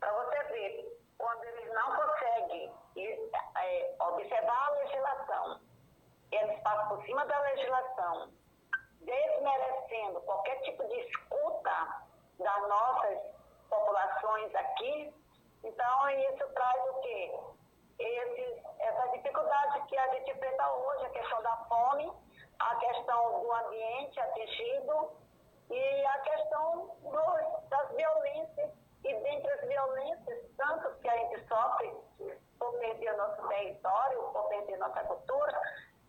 Para você ver, quando eles não conseguem é, observar a legislação, eles passam por cima da legislação, desmerecendo qualquer tipo de escuta das nossas populações aqui. Então, isso traz o quê? Esse, essa dificuldade que a gente enfrenta hoje, a questão da fome, a questão do ambiente atingido e a questão dos, das violências. E dentre as violências, tanto que a gente sofre por perder nosso território, por perder nossa cultura,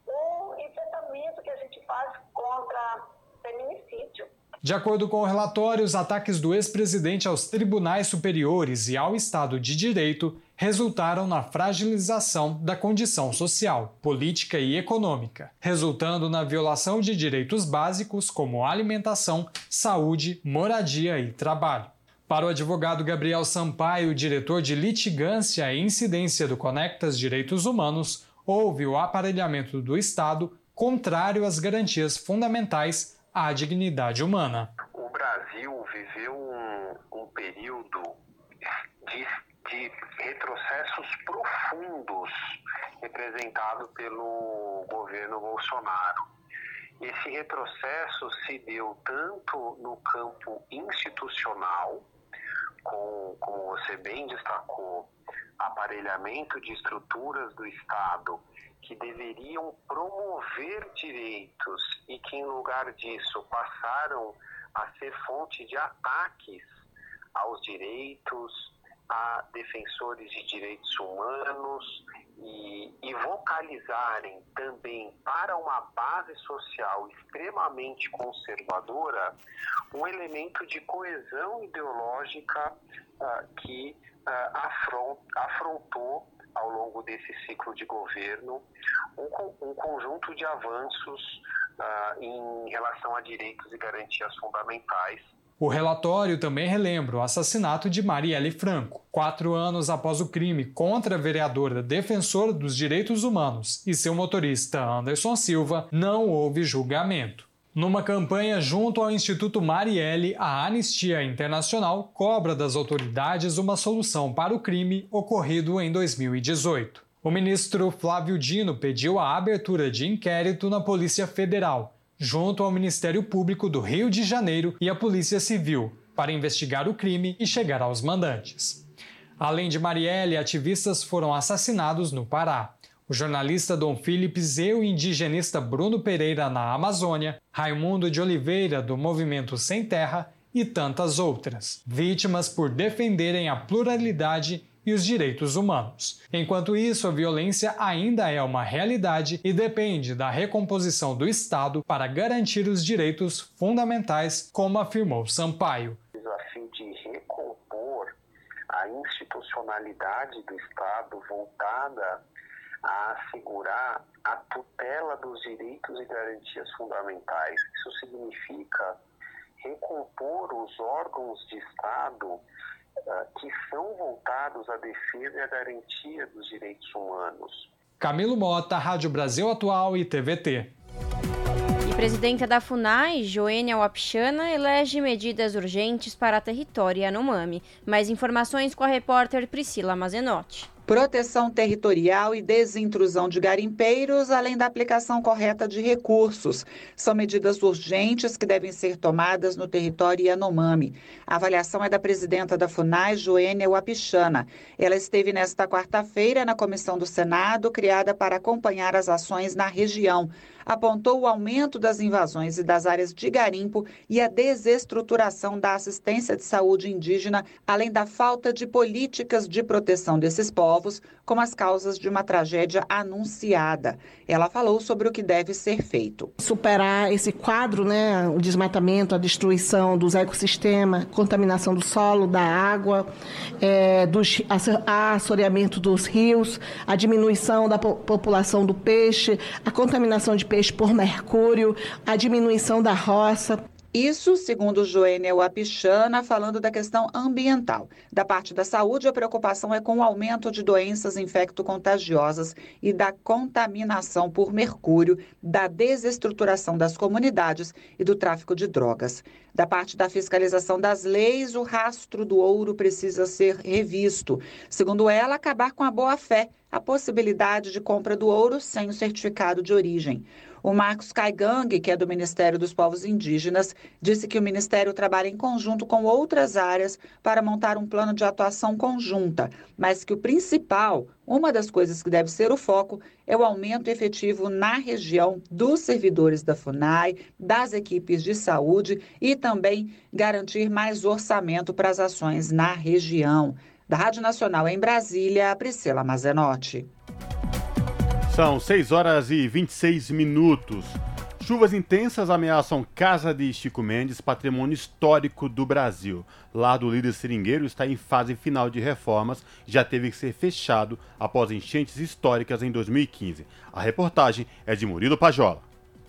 o enfrentamento que a gente faz contra feminicídio. De acordo com o relatório, os ataques do ex-presidente aos tribunais superiores e ao Estado de Direito resultaram na fragilização da condição social, política e econômica, resultando na violação de direitos básicos como alimentação, saúde, moradia e trabalho. Para o advogado Gabriel Sampaio, diretor de litigância e incidência do Conectas Direitos Humanos, houve o aparelhamento do Estado contrário às garantias fundamentais à dignidade humana. O Brasil viveu um, um período de de retrocessos profundos representado pelo governo Bolsonaro. Esse retrocesso se deu tanto no campo institucional, com, como você bem destacou, aparelhamento de estruturas do Estado que deveriam promover direitos e que, em lugar disso, passaram a ser fonte de ataques aos direitos, a defensores de direitos humanos e, e, vocalizarem também para uma base social extremamente conservadora um elemento de coesão ideológica uh, que uh, afront, afrontou ao longo desse ciclo de governo um, um conjunto de avanços uh, em relação a direitos e garantias fundamentais o relatório também relembra o assassinato de Marielle Franco, quatro anos após o crime contra a vereadora defensora dos direitos humanos e seu motorista Anderson Silva, não houve julgamento. Numa campanha junto ao Instituto Marielle, a Anistia Internacional cobra das autoridades uma solução para o crime ocorrido em 2018. O ministro Flávio Dino pediu a abertura de inquérito na Polícia Federal, junto ao Ministério Público do Rio de Janeiro e a Polícia Civil, para investigar o crime e chegar aos mandantes. Além de Marielle, ativistas foram assassinados no Pará o jornalista Dom Philips e o indigenista Bruno Pereira na Amazônia, Raimundo de Oliveira do Movimento Sem Terra e tantas outras, vítimas por defenderem a pluralidade e os direitos humanos. Enquanto isso, a violência ainda é uma realidade e depende da recomposição do Estado para garantir os direitos fundamentais, como afirmou Sampaio. A fim de recompor a institucionalidade do Estado voltada a assegurar a tutela dos direitos e garantias fundamentais. Isso significa recompor os órgãos de Estado que são voltados à defesa e à garantia dos direitos humanos. Camilo Mota, Rádio Brasil Atual e TVT. E presidenta da FUNAI, Joênia Wapichana, elege medidas urgentes para a território Yanomami. Mais informações com a repórter Priscila Mazenotti proteção territorial e desintrusão de garimpeiros, além da aplicação correta de recursos. São medidas urgentes que devem ser tomadas no território Yanomami. A avaliação é da presidenta da FUNAI, Joênia Wapichana. Ela esteve nesta quarta-feira na comissão do Senado, criada para acompanhar as ações na região apontou o aumento das invasões e das áreas de garimpo e a desestruturação da assistência de saúde indígena, além da falta de políticas de proteção desses povos, como as causas de uma tragédia anunciada. Ela falou sobre o que deve ser feito. Superar esse quadro, né, o desmatamento, a destruição dos ecossistemas, contaminação do solo, da água, é, dos, assoreamento dos rios, a diminuição da população do peixe, a contaminação de peixe por mercúrio, a diminuição da roça. Isso, segundo Joênia Wapichana, falando da questão ambiental. Da parte da saúde, a preocupação é com o aumento de doenças infecto-contagiosas e da contaminação por mercúrio, da desestruturação das comunidades e do tráfico de drogas. Da parte da fiscalização das leis, o rastro do ouro precisa ser revisto. Segundo ela, acabar com a boa-fé, a possibilidade de compra do ouro sem o certificado de origem. O Marcos Caigang, que é do Ministério dos Povos Indígenas, disse que o Ministério trabalha em conjunto com outras áreas para montar um plano de atuação conjunta, mas que o principal, uma das coisas que deve ser o foco, é o aumento efetivo na região dos servidores da FUNAI, das equipes de saúde e também garantir mais orçamento para as ações na região. Da Rádio Nacional em Brasília, Priscila Mazenotti. São 6 horas e 26 minutos. Chuvas intensas ameaçam Casa de Chico Mendes, patrimônio histórico do Brasil. Lá do líder seringueiro está em fase final de reformas já teve que ser fechado após enchentes históricas em 2015. A reportagem é de Murilo Pajola.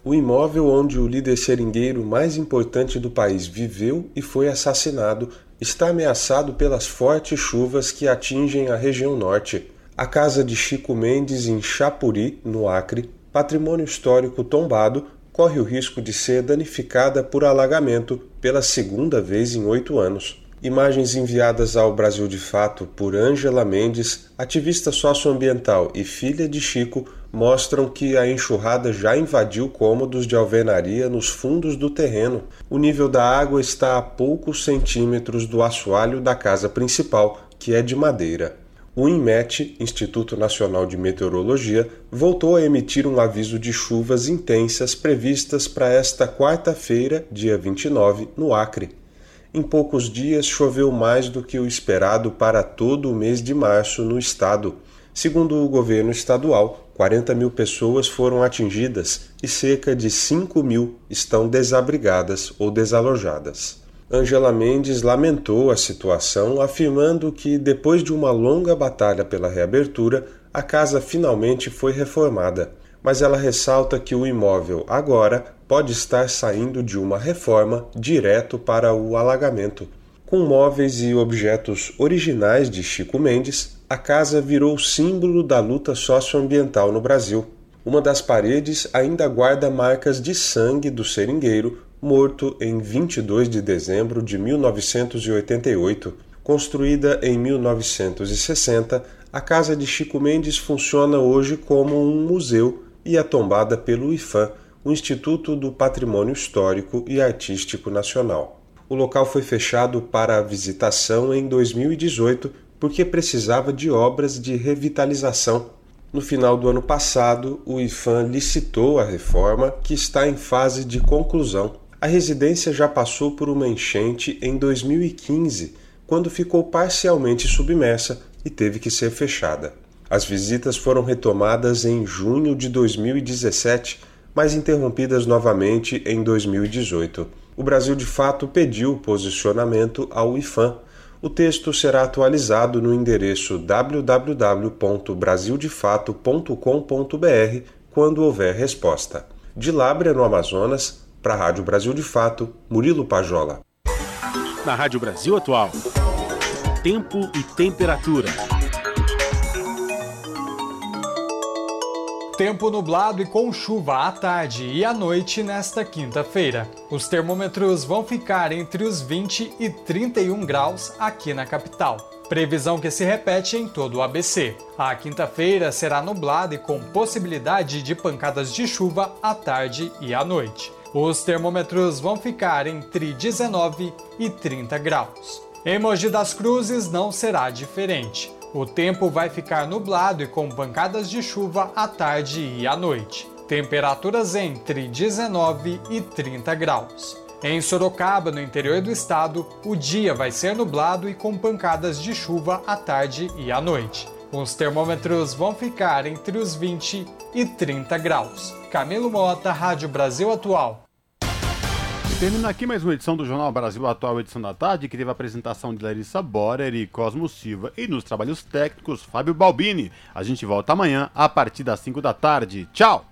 O imóvel onde o líder seringueiro mais importante do país viveu e foi assassinado está ameaçado pelas fortes chuvas que atingem a região norte. A casa de Chico Mendes em Chapuri, no Acre, patrimônio histórico tombado, corre o risco de ser danificada por alagamento pela segunda vez em oito anos. Imagens enviadas ao Brasil de Fato por Ângela Mendes, ativista socioambiental e filha de Chico, mostram que a enxurrada já invadiu cômodos de alvenaria nos fundos do terreno. O nível da água está a poucos centímetros do assoalho da casa principal, que é de madeira o INMET, Instituto Nacional de Meteorologia, voltou a emitir um aviso de chuvas intensas previstas para esta quarta-feira, dia 29, no Acre. Em poucos dias choveu mais do que o esperado para todo o mês de março no estado. Segundo o governo estadual, 40 mil pessoas foram atingidas e cerca de 5 mil estão desabrigadas ou desalojadas. Angela Mendes lamentou a situação, afirmando que, depois de uma longa batalha pela reabertura, a casa finalmente foi reformada. Mas ela ressalta que o imóvel agora pode estar saindo de uma reforma direto para o alagamento. Com móveis e objetos originais de Chico Mendes, a casa virou símbolo da luta socioambiental no Brasil. Uma das paredes ainda guarda marcas de sangue do seringueiro morto em 22 de dezembro de 1988. Construída em 1960, a casa de Chico Mendes funciona hoje como um museu e é tombada pelo IFAM, o Instituto do Patrimônio Histórico e Artístico Nacional. O local foi fechado para a visitação em 2018 porque precisava de obras de revitalização no final do ano passado, o IFAM licitou a reforma, que está em fase de conclusão. A residência já passou por uma enchente em 2015, quando ficou parcialmente submersa e teve que ser fechada. As visitas foram retomadas em junho de 2017, mas interrompidas novamente em 2018. O Brasil de fato pediu posicionamento ao IFAM o texto será atualizado no endereço www.brasildefato.com.br quando houver resposta. De Lábrea, no Amazonas, para a Rádio Brasil de Fato, Murilo Pajola. Na Rádio Brasil Atual, tempo e temperatura. Tempo nublado e com chuva à tarde e à noite nesta quinta-feira. Os termômetros vão ficar entre os 20 e 31 graus aqui na capital. Previsão que se repete em todo o ABC. A quinta-feira será nublada e com possibilidade de pancadas de chuva à tarde e à noite. Os termômetros vão ficar entre 19 e 30 graus. Em Mogi das Cruzes não será diferente. O tempo vai ficar nublado e com pancadas de chuva à tarde e à noite. Temperaturas entre 19 e 30 graus. Em Sorocaba, no interior do estado, o dia vai ser nublado e com pancadas de chuva à tarde e à noite. Os termômetros vão ficar entre os 20 e 30 graus. Camilo Mota, Rádio Brasil Atual. Termina aqui mais uma edição do Jornal Brasil Atual, edição da tarde, que teve a apresentação de Larissa Borer e Cosmo Silva e nos trabalhos técnicos Fábio Balbini. A gente volta amanhã a partir das 5 da tarde. Tchau!